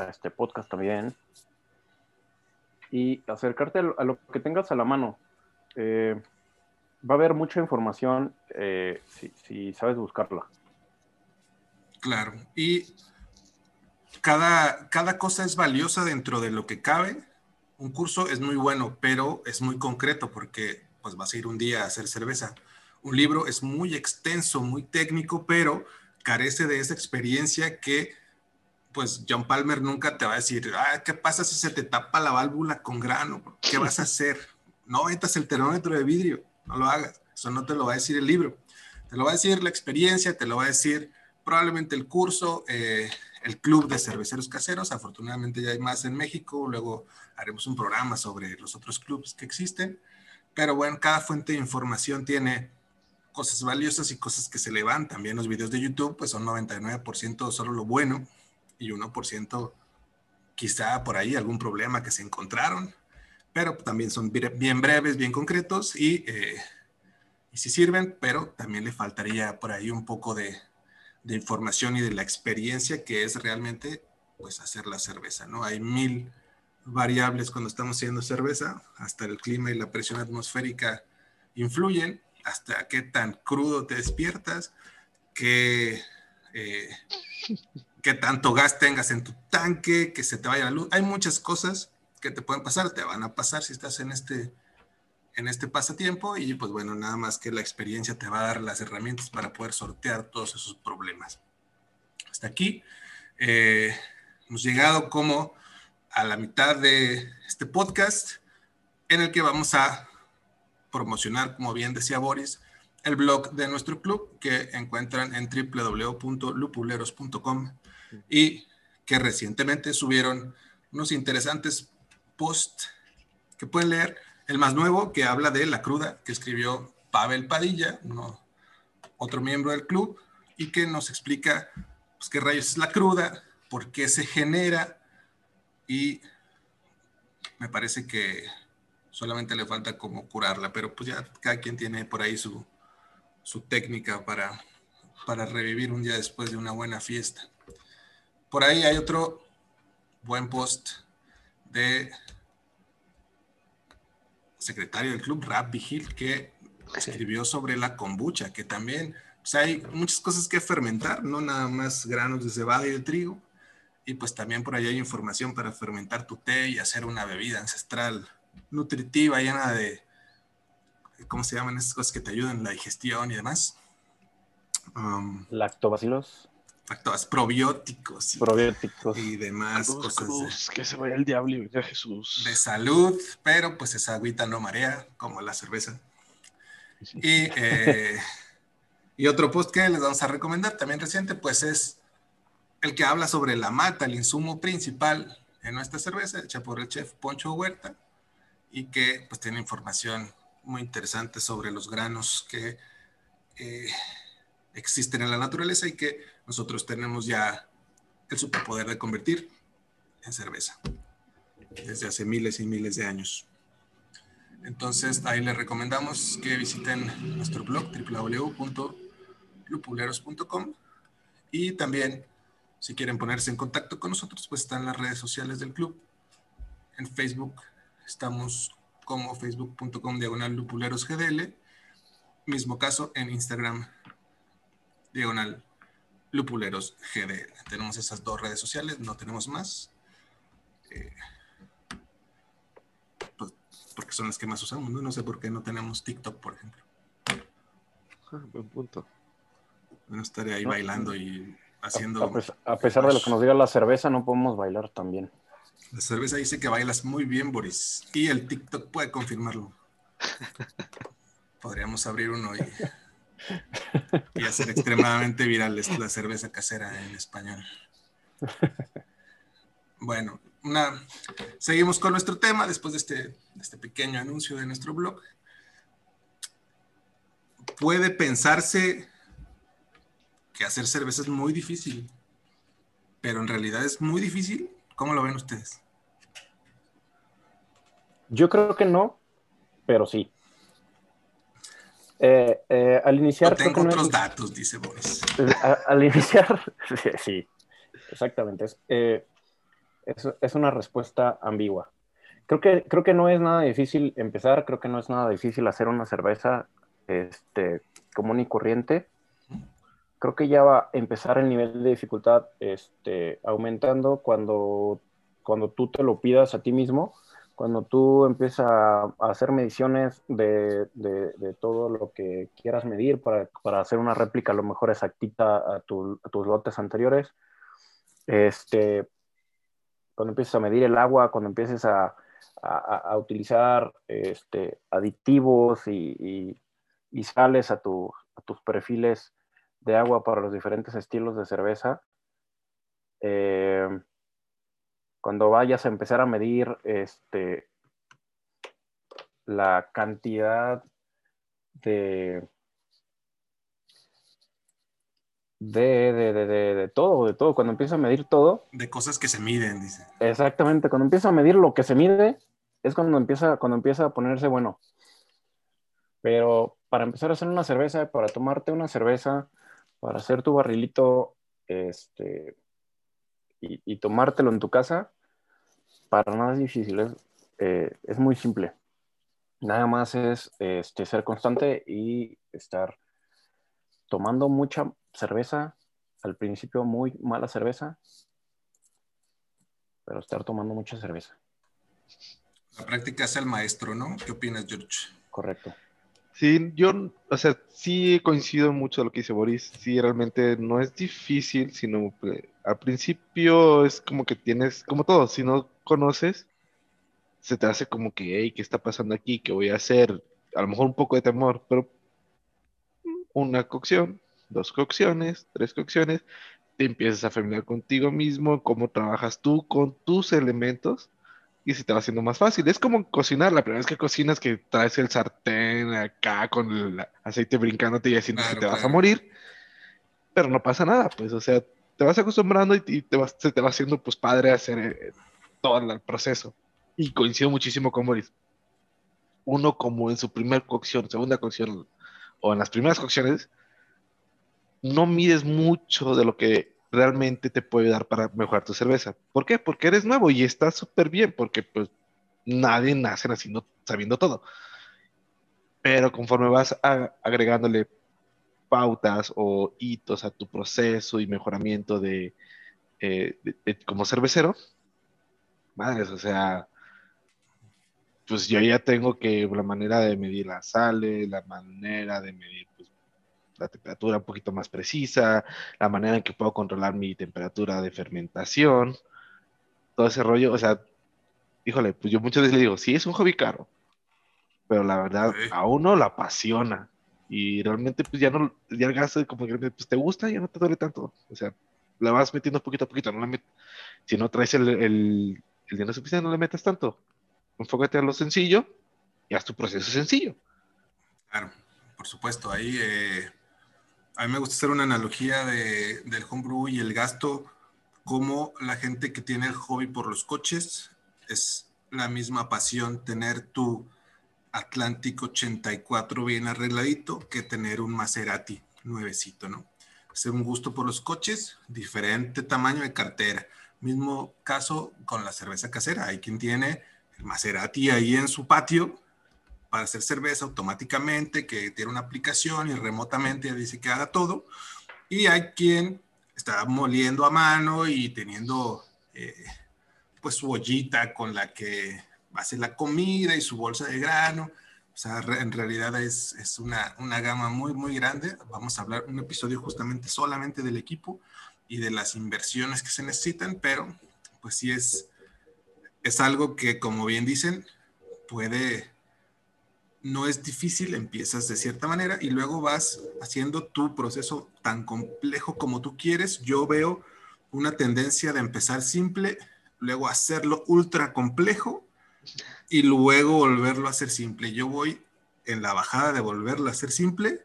este podcast también y acercarte a lo, que tengas a la mano. Eh, va a haber mucha información eh, si, sabes buscarla. Claro, y cada, cada cosa es valiosa dentro de lo que cabe. Un curso es muy bueno, pero es muy concreto porque pues vas a ir un día a hacer cerveza. Un libro es muy extenso, muy técnico, pero carece de esa experiencia que, pues, John Palmer nunca te va a decir, ah, ¿qué pasa si se te tapa la válvula con grano? ¿Qué vas a hacer? <laughs> No metas el termómetro de vidrio, no lo hagas. Eso no te lo va a decir el libro. Te lo va a decir la experiencia, te lo va a decir probablemente el curso, eh, el club de cerveceros caseros. Afortunadamente ya hay más en México. Luego haremos un programa sobre los otros clubes que existen. Pero bueno, cada fuente de información tiene cosas valiosas y cosas que se le van. También los videos de YouTube, pues son 99% solo lo bueno y 1% quizá por ahí algún problema que se encontraron, pero también son bien breves, bien concretos y, eh, y sí sirven, pero también le faltaría por ahí un poco de, información y de la experiencia que es realmente pues hacer la cerveza, ¿no? Hay mil variables cuando estamos haciendo cerveza, hasta el clima y la presión atmosférica influyen hasta qué tan crudo te despiertas, qué, eh, qué tanto gas tengas en tu tanque, que se te vaya la luz. Hay muchas cosas que te pueden pasar, te van a pasar si estás en este, en este pasatiempo y pues bueno, nada más que la experiencia te va a dar las herramientas para poder sortear todos esos problemas. Hasta aquí eh, hemos llegado como a la mitad de este podcast en el que vamos a promocionar, como bien decía Boris, el blog de nuestro club que encuentran en www.lupuleros.com y que recientemente subieron unos interesantes posts que pueden leer. El más nuevo que habla de la cruda que escribió Pavel Padilla, otro miembro del club, y que nos explica pues, qué rayos es la cruda, por qué se genera y me parece que solamente le falta como curarla, pero pues ya cada quien tiene por ahí su, su técnica para, para revivir un día después de una buena fiesta. Por ahí hay otro buen post de secretario del club, Rap Vigil, que escribió sobre la kombucha, que también pues hay muchas cosas que fermentar, no nada más granos de cebada y de trigo. Y pues también por ahí hay información para fermentar tu té y hacer una bebida ancestral nutritiva, llena de, ¿cómo se llaman esas cosas que te ayudan en la digestión y demás? Um, Lactobacilos. Lactobas, probióticos. Y, probióticos. Y demás cosas. que se vaya el diablo y venga Jesús. De salud, pero pues esa agüita no marea, como la cerveza. Y, eh, y otro post que les vamos a recomendar, también reciente, pues es el que habla sobre la mata, el insumo principal en nuestra cerveza, hecha por el chef Poncho Huerta y que pues tiene información muy interesante sobre los granos que eh, existen en la naturaleza y que nosotros tenemos ya el superpoder de convertir en cerveza desde hace miles y miles de años. Entonces ahí les recomendamos que visiten nuestro blog www.lupuleros.com y también si quieren ponerse en contacto con nosotros pues están las redes sociales del club. En Facebook estamos como facebook.com diagonal lupulerosgdl. Mismo caso en Instagram diagonal lupulerosgdl. Tenemos esas dos redes sociales, no tenemos más. Eh, porque son las que más usamos, ¿no? No sé por qué no tenemos TikTok, por ejemplo. Ah, buen punto. No estaré ahí bailando y haciendo... A, pesar, de lo que nos diga la cerveza, no podemos bailar también. La cerveza dice que bailas muy bien, Boris. Y el TikTok puede confirmarlo. <laughs> Podríamos abrir uno y, y hacer extremadamente viral la cerveza casera en español. Bueno, una, seguimos con nuestro tema después de este, este pequeño anuncio de nuestro blog. Puede pensarse que hacer cerveza es muy difícil, pero en realidad es muy difícil. ¿Cómo lo ven ustedes? Yo creo que no, pero sí. Eh, eh, al iniciar. tengo otros datos, dice Boris. Al, iniciar, <laughs> sí, exactamente. Eh, es, una respuesta ambigua. Creo que, creo que no es nada difícil empezar, creo que no es nada difícil hacer una cerveza este, común y corriente. Creo que ya va a empezar el nivel de dificultad este, aumentando cuando, cuando tú te lo pidas a ti mismo, cuando tú empiezas a, hacer mediciones de, de, todo lo que quieras medir para, para, hacer una réplica a lo mejor exactita a, a tus lotes anteriores. Este, cuando empieces a medir el agua, cuando empieces a, utilizar este, aditivos y, sales a, tus perfiles de agua para los diferentes estilos de cerveza, eh, cuando vayas a empezar a medir este, la cantidad de, de, de, de, de, todo, de todo. Cuando empieza a medir todo. De cosas que se miden, dice. Exactamente. Cuando empieza a medir lo que se mide, es cuando empieza, cuando empieza a ponerse bueno. Pero para empezar a hacer una cerveza, para tomarte una cerveza, para hacer tu barrilito, este, y, tomártelo en tu casa, para nada es difícil, es, eh, es muy simple. Nada más es este, ser constante y estar tomando mucha cerveza, al principio muy mala cerveza, pero estar tomando mucha cerveza. La práctica es el maestro, ¿no? ¿Qué opinas, George? Correcto. Sí, yo, o sea, sí coincido mucho con lo que dice Boris. Sí, realmente no es difícil, sino al principio es como que tienes, como todo, si no conoces, se te hace como que, hey, ¿qué está pasando aquí? ¿Qué voy a hacer? A lo mejor un poco de temor, pero una cocción, dos cocciones, tres cocciones, te empiezas a familiar contigo mismo, cómo trabajas tú con tus elementos y se te va haciendo más fácil. Es como cocinar, la primera vez que cocinas que traes el sartén acá con el aceite brincándote y haciendo que te vas a morir, pero no pasa nada, pues, o sea, te vas acostumbrando y, te vas, se te va haciendo pues padre hacer eh, todo el proceso. Y coincido muchísimo con Boris. Uno como en su primer cocción, segunda cocción o en las primeras cocciones, no mides mucho de lo que realmente te puede dar para mejorar tu cerveza. ¿Por qué? Porque eres nuevo y estás súper bien, porque pues nadie nace haciendo, sabiendo todo. Pero conforme vas agregándole pautas o hitos a tu proceso y mejoramiento de, eh, como cervecero, madres, o sea, pues yo ya tengo que la manera de medir la sal, la manera de medir la temperatura un poquito más precisa, la manera en que puedo controlar mi temperatura de fermentación, todo ese rollo, o sea, híjole, pues yo muchas veces le digo, sí es un hobby caro, pero la verdad a uno la apasiona y realmente pues ya no, ya el gasto como que pues te gusta, ya no te duele tanto, o sea, la vas metiendo poquito a poquito, no la si no traes el, el, el dinero suficiente no le metas tanto, enfócate a lo sencillo y haz tu proceso sencillo. Claro, por supuesto, ahí eh, a mí me gusta hacer una analogía de, del homebrew y el gasto como la gente que tiene el hobby por los coches es la misma pasión tener tu Atlántico 84 bien arregladito que tener un Maserati nuevecito, ¿no? Es un gusto por los coches, diferente tamaño de cartera. Mismo caso con la cerveza casera. Hay quien tiene el Maserati ahí en su patio para hacer cerveza automáticamente, que tiene una aplicación y remotamente dice que haga todo. Y hay quien está moliendo a mano y teniendo eh, pues su ollita con la que hace la comida y su bolsa de grano. O sea, en realidad es, es una, una, gama muy, muy grande. Vamos a hablar un episodio justamente solamente del equipo y de las inversiones que se necesitan, pero pues sí es, es algo que, como bien dicen, puede, no es difícil, empiezas de cierta manera y luego vas haciendo tu proceso tan complejo como tú quieres. Yo veo una tendencia de empezar simple, luego hacerlo ultra complejo y luego volverlo a hacer simple. Yo voy en la bajada de volverlo a hacer simple.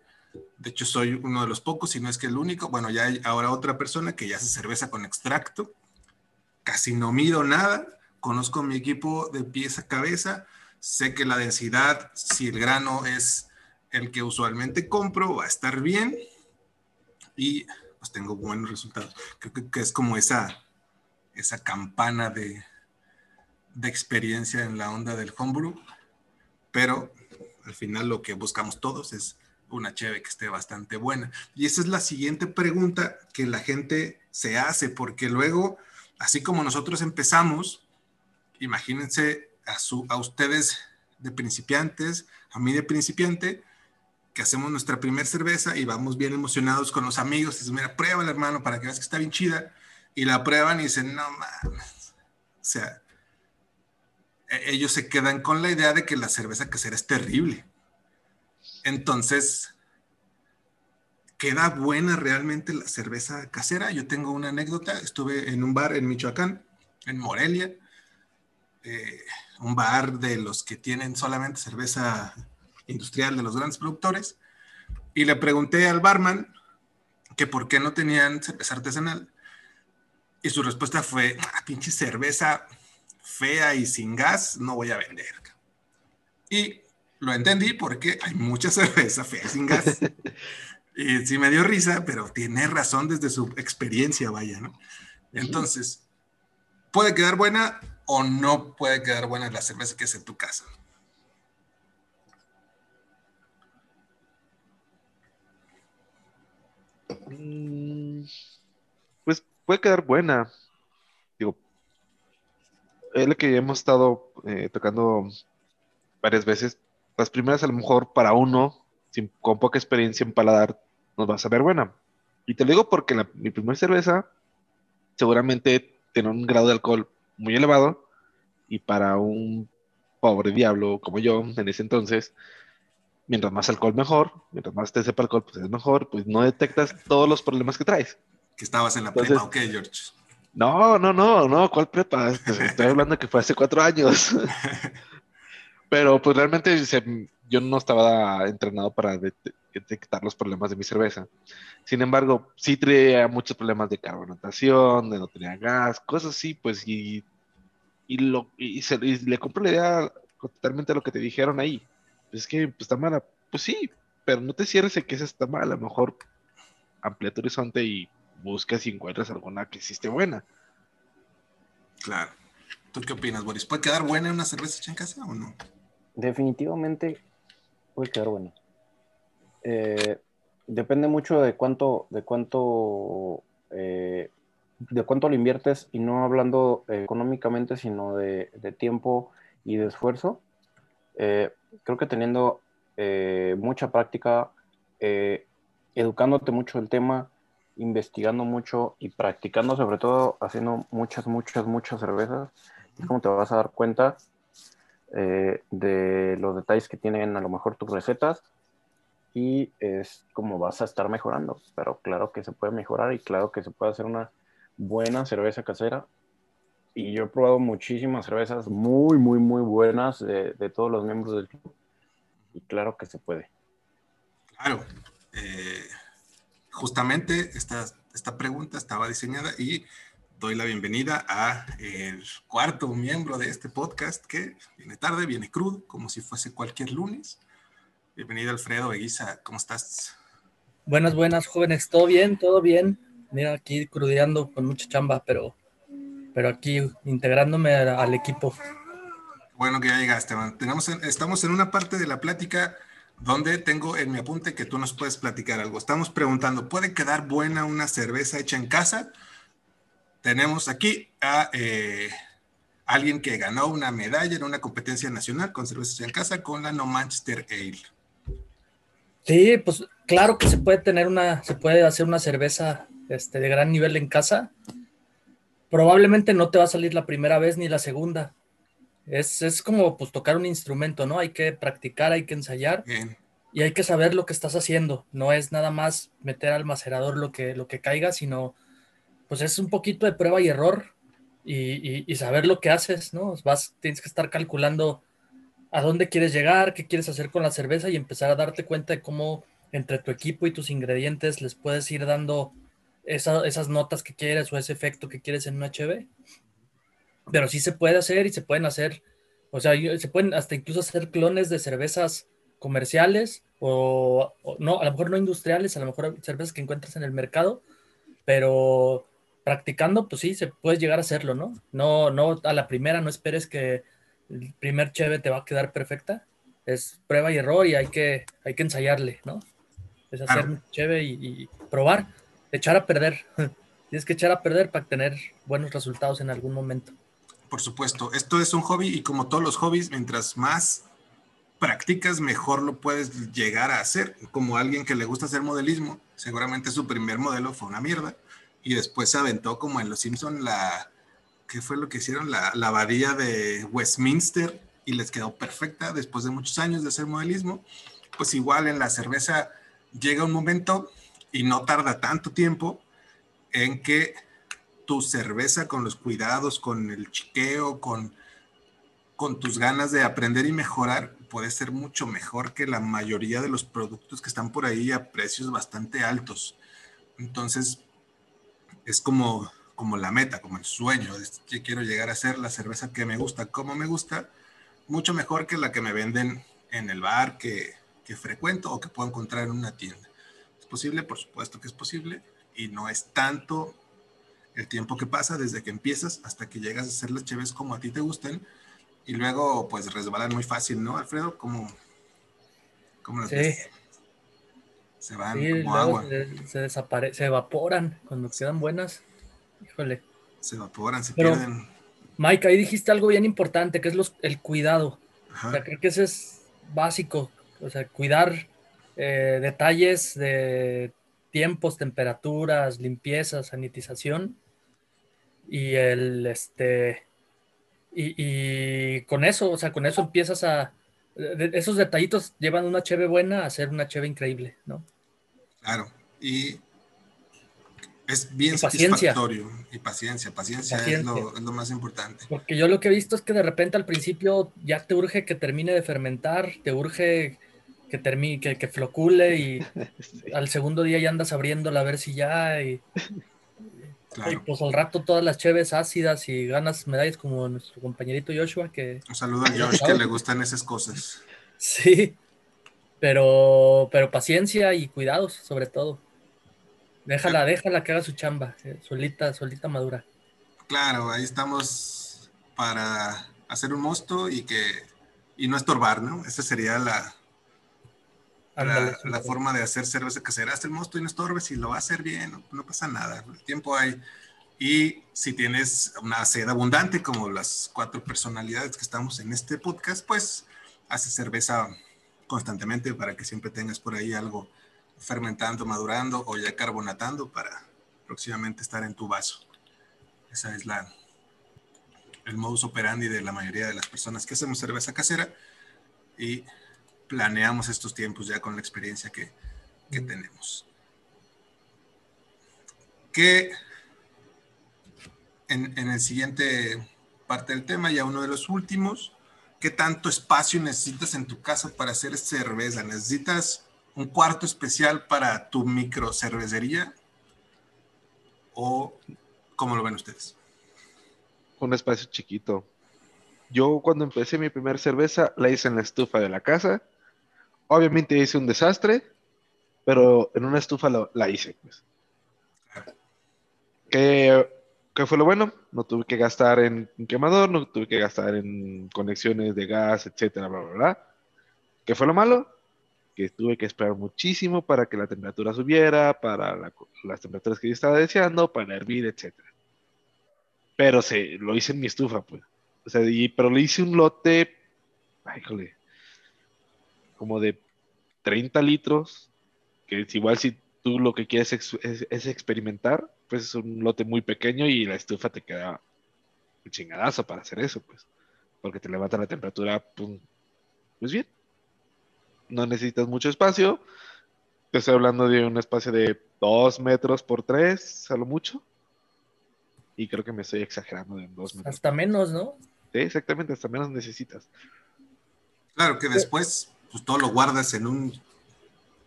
De hecho, soy uno de los pocos, si no es que el único. Bueno, ya hay ahora otra persona que ya hace cerveza con extracto. Casi no mido nada. Conozco mi equipo de pieza a cabeza. Sé que la densidad, si el grano es el que usualmente compro, va a estar bien. Y pues tengo buenos resultados. Creo que, es como esa, esa campana de, de experiencia en la onda del homebrew, pero al final lo que buscamos todos es una cheve que esté bastante buena. Y esa es la siguiente pregunta que la gente se hace, porque luego, así como nosotros empezamos, imagínense a, su, a ustedes de principiantes, a mí de principiante, que hacemos nuestra primera cerveza y vamos bien emocionados con los amigos, dicen, mira, pruébala hermano para que veas que está bien chida, y la prueban y dicen, no mames, o sea, e-, ellos se quedan con la idea de que la cerveza casera es terrible. Entonces, ¿queda buena realmente la cerveza casera? Yo tengo una anécdota, estuve en un bar en Michoacán, en Morelia, eh, un bar de los que tienen solamente cerveza industrial de los grandes productores, y le pregunté al barman que por qué no tenían cerveza artesanal. Y su respuesta fue, ah, pinche cerveza fea y sin gas, no voy a vender. Y lo entendí porque hay mucha cerveza fea y sin gas. <laughs> y sí me dio risa, pero tiene razón desde su experiencia, vaya, ¿no? Entonces, puede quedar buena o no puede quedar buena la cerveza que es en tu casa. Mm, pues puede quedar buena es lo que hemos estado eh, tocando varias veces. Las primeras, a lo mejor, para uno, con poca experiencia en paladar, nos va a saber buena. Y te lo digo porque mi primera cerveza seguramente tiene un grado de alcohol muy elevado y para un pobre diablo como yo en ese entonces, mientras más alcohol mejor, mientras más te sepa alcohol, pues es mejor, pues no detectas todos los problemas que traes. Que estabas en la prepa, ok, George. No, no, no, no, ¿cuál prepa? Estoy hablando que fue hace cuatro años. <laughs> Pero pues realmente yo no estaba entrenado para detectar los problemas de mi cerveza. Sin embargo, sí traía muchos problemas de carbonatación, de no tenía gas, cosas así, pues, y, y, lo, y, le compro la idea totalmente a lo que te dijeron ahí. Es que pues, está mala. Pues sí, pero no te cierres en que esa está mala. A lo mejor amplía tu horizonte y buscas y encuentras alguna que existe buena. Claro. ¿Tú qué opinas, Boris? ¿Puede quedar buena una cerveza hecha en casa o no? Definitivamente puede quedar buena. Eh, depende mucho de cuánto, de cuánto, eh, de cuánto le inviertes y no hablando económicamente, sino de, tiempo y de esfuerzo. Eh, creo que teniendo mucha práctica, educándote mucho el tema, investigando mucho y practicando, sobre todo haciendo muchas, muchas, muchas cervezas, es como te vas a dar cuenta eh, de los detalles que tienen a lo mejor tus recetas y es como vas a estar mejorando. Pero claro que se puede mejorar y claro que se puede hacer una buena cerveza casera. Y yo he probado muchísimas cervezas muy, muy, muy buenas de, de todos los miembros del club. Y claro que se puede. Claro. Eh justamente esta, esta pregunta estaba diseñada y doy la bienvenida a el cuarto miembro de este podcast que viene tarde, viene crudo, como si fuese cualquier lunes. Bienvenido Alfredo Eguiza, ¿cómo estás? Buenas, buenas jóvenes, todo bien, todo bien. Mira, aquí crudeando con mucha chamba, pero, pero aquí integrándome al equipo. Bueno que ya llegaste, Tenemos, estamos en una parte de la plática donde tengo en mi apunte que tú nos puedes platicar algo. Estamos preguntando, ¿puede quedar buena una cerveza hecha en casa? Tenemos aquí a eh, alguien que ganó una medalla en una competencia nacional con cervezas en casa con la No Manchester Ale. Sí, pues claro que se puede tener una, se puede hacer una cerveza este, de gran nivel en casa. Probablemente no te va a salir la primera vez ni la segunda. Es, es como pues tocar un instrumento, ¿no? Hay que practicar, hay que ensayar y hay que saber lo que estás haciendo. No es nada más meter al macerador lo que, lo que caiga, sino pues es un poquito de prueba y error y, saber lo que haces, ¿no? Vas, tienes que estar calculando a dónde quieres llegar, qué quieres hacer con la cerveza y empezar a darte cuenta de cómo entre tu equipo y tus ingredientes les puedes ir dando esas notas que quieres o ese efecto que quieres en un HB. Pero sí se puede hacer y se pueden hacer, o sea, se pueden hasta incluso hacer clones de cervezas comerciales o, o no, a lo mejor no industriales, a lo mejor cervezas que encuentras en el mercado, pero practicando, pues sí, se puede llegar a hacerlo, ¿no? No, no a la primera, no esperes que el primer cheve te va a quedar perfecta. Es prueba y error y hay que, hay que ensayarle, ¿no? Es hacer un cheve y, probar, echar a perder. <laughs> Tienes que echar a perder para tener buenos resultados en algún momento. Por supuesto, esto es un hobby y como todos los hobbies, mientras más practicas, mejor lo puedes llegar a hacer. Como alguien que le gusta hacer modelismo, seguramente su primer modelo fue una mierda y después se aventó como en Los Simpson la, ¿qué fue lo que hicieron? La, la abadía de Westminster y les quedó perfecta después de muchos años de hacer modelismo. Pues igual en la cerveza llega un momento y no tarda tanto tiempo en que tu cerveza con los cuidados, con el chiqueo, con, con tus ganas de aprender y mejorar, puede ser mucho mejor que la mayoría de los productos que están por ahí a precios bastante altos. Entonces, es como, como la meta, como el sueño. que quiero llegar a ser la cerveza que me gusta, como me gusta, mucho mejor que la que me venden en el bar que, que frecuento o que puedo encontrar en una tienda. ¿Es posible? Por supuesto que es posible. Y no es tanto el tiempo que pasa desde que empiezas hasta que llegas a hacer las cheves como a ti te gusten. Y luego, pues, resbalan muy fácil, ¿no, Alfredo? Como, como las sí. Se van como agua. Se, desaparecen, se evaporan cuando quedan buenas. Híjole. Se evaporan, se pierden. Mike, ahí dijiste algo bien importante, que es los, el cuidado. O sea, creo que ese es básico. O sea, cuidar eh, detalles de tiempos, temperaturas, limpieza, sanitización. Y el este. Y, y, con eso, o sea, con eso empiezas a. esos detallitos llevan una cheve buena a ser una cheve increíble, ¿no? Claro, y es bien satisfactorio. Y paciencia, paciencia, Es, lo, más importante. Porque yo lo que he visto es que de repente al principio ya te urge que termine de fermentar, te urge que termine, que, que flocule y <laughs> al segundo día ya andas abriéndola a ver si ya y, pues al rato todas las cheves ácidas y ganas medallas como nuestro compañerito Joshua que... Un saludo a Josh que le gustan esas cosas. <laughs> Sí, pero, pero paciencia y cuidados, sobre todo. Déjala, déjala que haga su chamba, eh, solita, solita madura. Claro, ahí estamos para hacer un mosto y que y no estorbar, ¿no? Esa sería la, la, forma de hacer cerveza casera. Haz el mosto y no estorbes y lo va a hacer bien, no, no, pasa nada. El tiempo hay. Y si tienes una sed abundante, como las cuatro personalidades que estamos en este podcast, pues hace cerveza constantemente para que siempre tengas por ahí algo fermentando, madurando o ya carbonatando para próximamente estar en tu vaso. Esa es la el modus operandi de la mayoría de las personas que hacemos cerveza casera y planeamos estos tiempos ya con la experiencia que, que tenemos. Que en, en el siguiente parte del tema, ya uno de los últimos, ¿Qué tanto espacio necesitas en tu casa para hacer cerveza? ¿Necesitas un cuarto especial para tu micro cervecería? ¿O ¿Cómo lo ven ustedes? Un espacio chiquito. Yo cuando empecé mi primera cerveza la hice en la estufa de la casa. Obviamente hice un desastre, pero en una estufa la hice. Pues. ¿Qué, qué fue lo bueno? No tuve que gastar en quemador, no tuve que gastar en conexiones de gas, etcétera, bla, bla, bla. ¿Qué fue lo malo? Que tuve que esperar muchísimo para que la temperatura subiera, para la- las temperaturas que yo estaba deseando, para hervir, etcétera. Pero se, lo hice en mi estufa, pues. O sea, y- pero le hice un lote, ay, híjole, como de 30 litros, que es igual si tú lo que quieres es, es experimentar, pues es un lote muy pequeño y la estufa te queda un chingadazo para hacer eso, pues. Porque te levanta la temperatura, pum, pues bien. No necesitas mucho espacio. Te estoy hablando de un espacio de 2 metros por 3, a lo mucho. Y creo que me estoy exagerando de 2 metros. Hasta menos, ¿no? Sí, exactamente, hasta menos necesitas. Claro que después, pues todo lo guardas en un,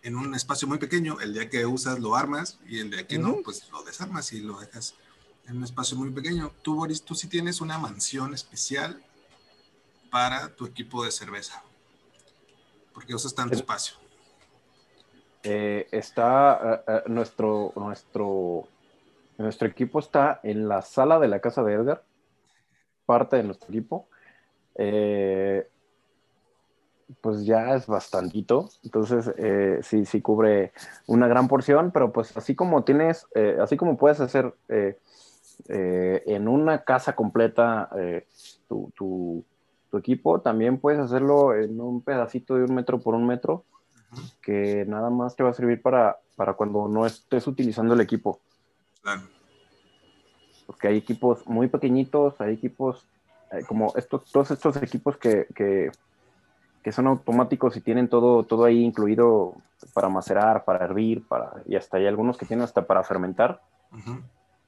en un espacio muy pequeño. El día que usas lo armas y el día que no, pues lo desarmas y lo dejas en un espacio muy pequeño. Tú, Boris, tú sí tienes una mansión especial para tu equipo de cerveza. Porque usas tanto Es- espacio. Eh, está eh, eh, nuestro, nuestro, nuestro equipo está en la sala de la casa de Edgar, parte de nuestro equipo. Eh, pues ya es bastantito, entonces eh, sí, sí cubre una gran porción, pero pues así como tienes, eh, así como puedes hacer eh, eh, en una casa completa eh, tu, tu- tu equipo, también puedes hacerlo en un pedacito de un metro por un metro que nada más te va a servir para, para cuando no estés utilizando el equipo. Claro. Porque hay equipos muy pequeñitos, hay equipos eh, como estos, todos estos equipos que, que, que son automáticos y tienen todo, todo ahí incluido para macerar, para hervir, para, y hasta hay algunos que tienen hasta para fermentar.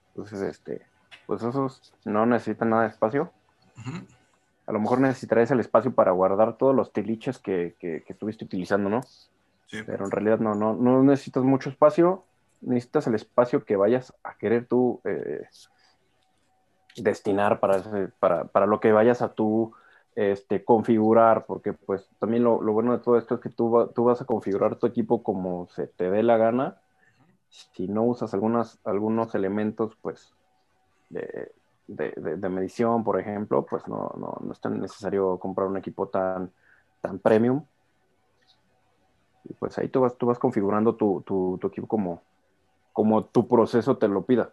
Entonces, este, pues esos no necesitan nada de espacio. ujú. A lo mejor necesitarás el espacio para guardar todos los tiliches que, que, que estuviste utilizando, ¿no? Sí. pero en realidad no, no, no necesitas mucho espacio, necesitas el espacio que vayas a querer tú eh, destinar para, para, para lo que vayas a tú este, configurar, porque pues también lo, lo bueno de todo esto es que tú, va- tú vas a configurar tu equipo como se te dé la gana, si no usas algunas, algunos elementos pues de- de- de medición, por ejemplo, pues no, no, no es tan necesario comprar un equipo tan, tan premium. Y pues ahí tú vas, tú vas configurando tu, tu, tu equipo como, como tu proceso te lo pida.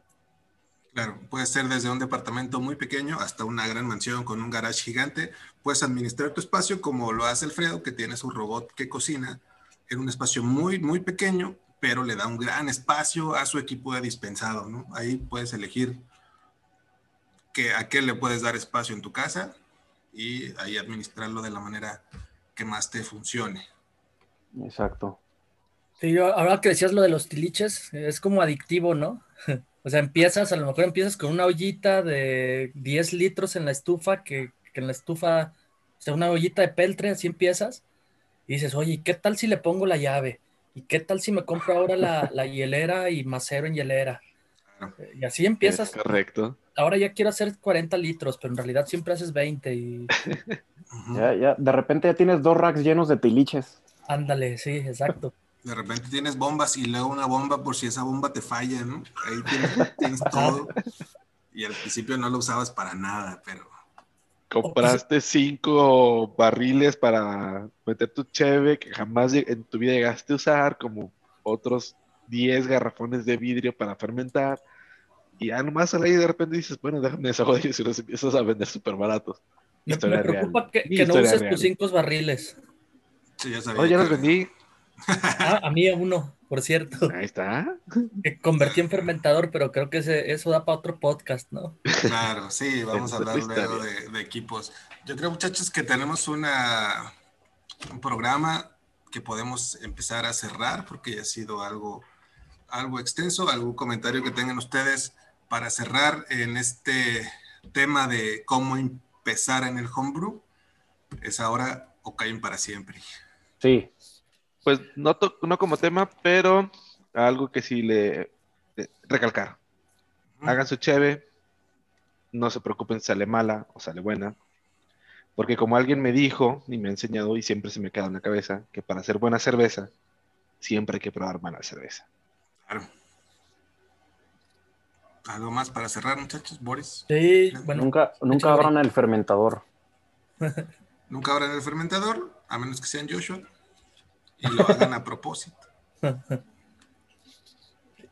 Claro, puede ser desde un departamento muy pequeño hasta una gran mansión con un garage gigante. Puedes administrar tu espacio como lo hace Alfredo, que tiene su robot que cocina en un espacio muy, muy pequeño, pero le da un gran espacio a su equipo de dispensado, ¿no? Ahí puedes elegir que, a qué le puedes dar espacio en tu casa y ahí administrarlo de la manera que más te funcione. Exacto. Sí, yo, ahora que decías lo de los tiliches, es como adictivo, ¿no? <laughs> O sea, empiezas, a lo mejor empiezas con una ollita de 10 litros en la estufa, que, que en la estufa, o sea, una ollita de peltre, así empiezas, y dices, oye, ¿qué tal si le pongo la llave? ¿Y qué tal si me compro ahora la, la hielera y macero en hielera? Claro. Y así empiezas. Es correcto. Ahora ya quiero hacer 40 litros, pero en realidad siempre haces 20 y. <laughs> Ya, ya, de repente ya tienes dos racks llenos de tiliches. ándale, sí, exacto. De repente tienes bombas y luego una bomba por si esa bomba te falla, ¿no? Ahí tienes, <laughs> tienes todo. Y al principio no lo usabas para nada, pero Compraste cinco barriles para meter tu cheve que jamás en tu vida llegaste a usar, como otros 10 garrafones de vidrio para fermentar. Y ya nomás sale ahí de repente dices, bueno, déjame de ellos y los empiezas a vender súper baratos. Me, me preocupa real. que, no uses real. tus cinco barriles. sí, ya sabía. Oye, ya los vendí. Ah, a mí a uno, por cierto, Ahí está. que convertí en fermentador, pero creo que ese- eso da para otro podcast, ¿no? Claro, sí, vamos a Esa hablar luego de, de equipos. Yo creo, muchachos, que tenemos una, un programa que podemos empezar a cerrar porque ya ha sido algo, algo extenso. ¿Algún comentario que tengan ustedes para cerrar en este tema de cómo empezar en el homebrew? Es ahora o caen para siempre. Sí, Pues no, no como tema, pero algo que sí le, le- recalcar. hagan su cheve, no se preocupen si sale mala o sale buena, porque como alguien me dijo y me ha enseñado y siempre se me queda en la cabeza, que para hacer buena cerveza, siempre hay que probar mala cerveza. Claro. ¿Algo más para cerrar, muchachos? Boris. Sí, bueno. nunca nunca abran el fermentador. <laughs> Nunca abran el fermentador, a menos que sean Joshua. Y lo hagan a propósito. <laughs>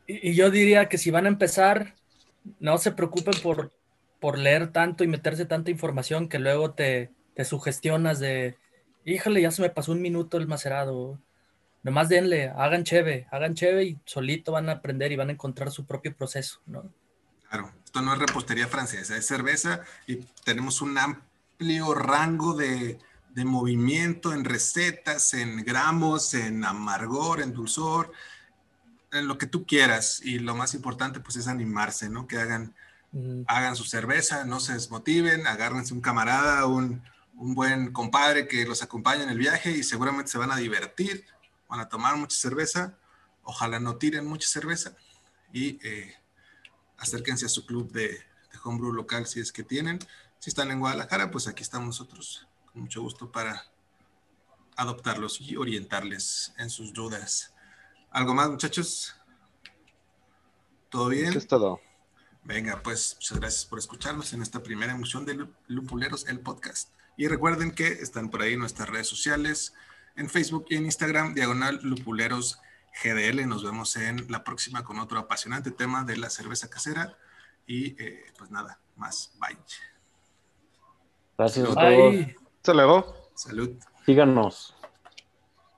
Y, y yo diría que si van a empezar, no se preocupen por, por leer tanto y meterse tanta información que luego te, te sugestionas de, híjole, ya se me pasó un minuto el macerado. Nomás denle, hagan cheve, hagan cheve y solito van a aprender y van a encontrar su propio proceso, ¿no? Claro, esto no es repostería francesa, es cerveza y tenemos un amplio rango de, de movimiento en recetas, en gramos, en amargor, en dulzor, en lo que tú quieras. Y lo más importante, pues, es animarse, ¿no? Que hagan, Mm, hagan su cerveza, no se desmotiven, agárrense un camarada, un, un buen compadre que los acompañe en el viaje y seguramente se van a divertir, van a tomar mucha cerveza, ojalá no tiren mucha cerveza y eh, acérquense a su club de, de homebrew local si es que tienen. Si están en Guadalajara, pues aquí estamos nosotros con mucho gusto para adoptarlos y orientarles en sus dudas. ¿Algo más, muchachos? ¿Todo bien? Es todo. Venga, pues muchas gracias por escucharnos en esta primera emisión de Lu- Lupuleros, el podcast. Y recuerden que están por ahí nuestras redes sociales, en Facebook y en Instagram, diagonal Lupuleros GDL. Nos vemos en la próxima con otro apasionante tema de la cerveza casera. Y eh, pues nada, más. Bye. Gracias a todos. Hasta luego. Salud. Síganos.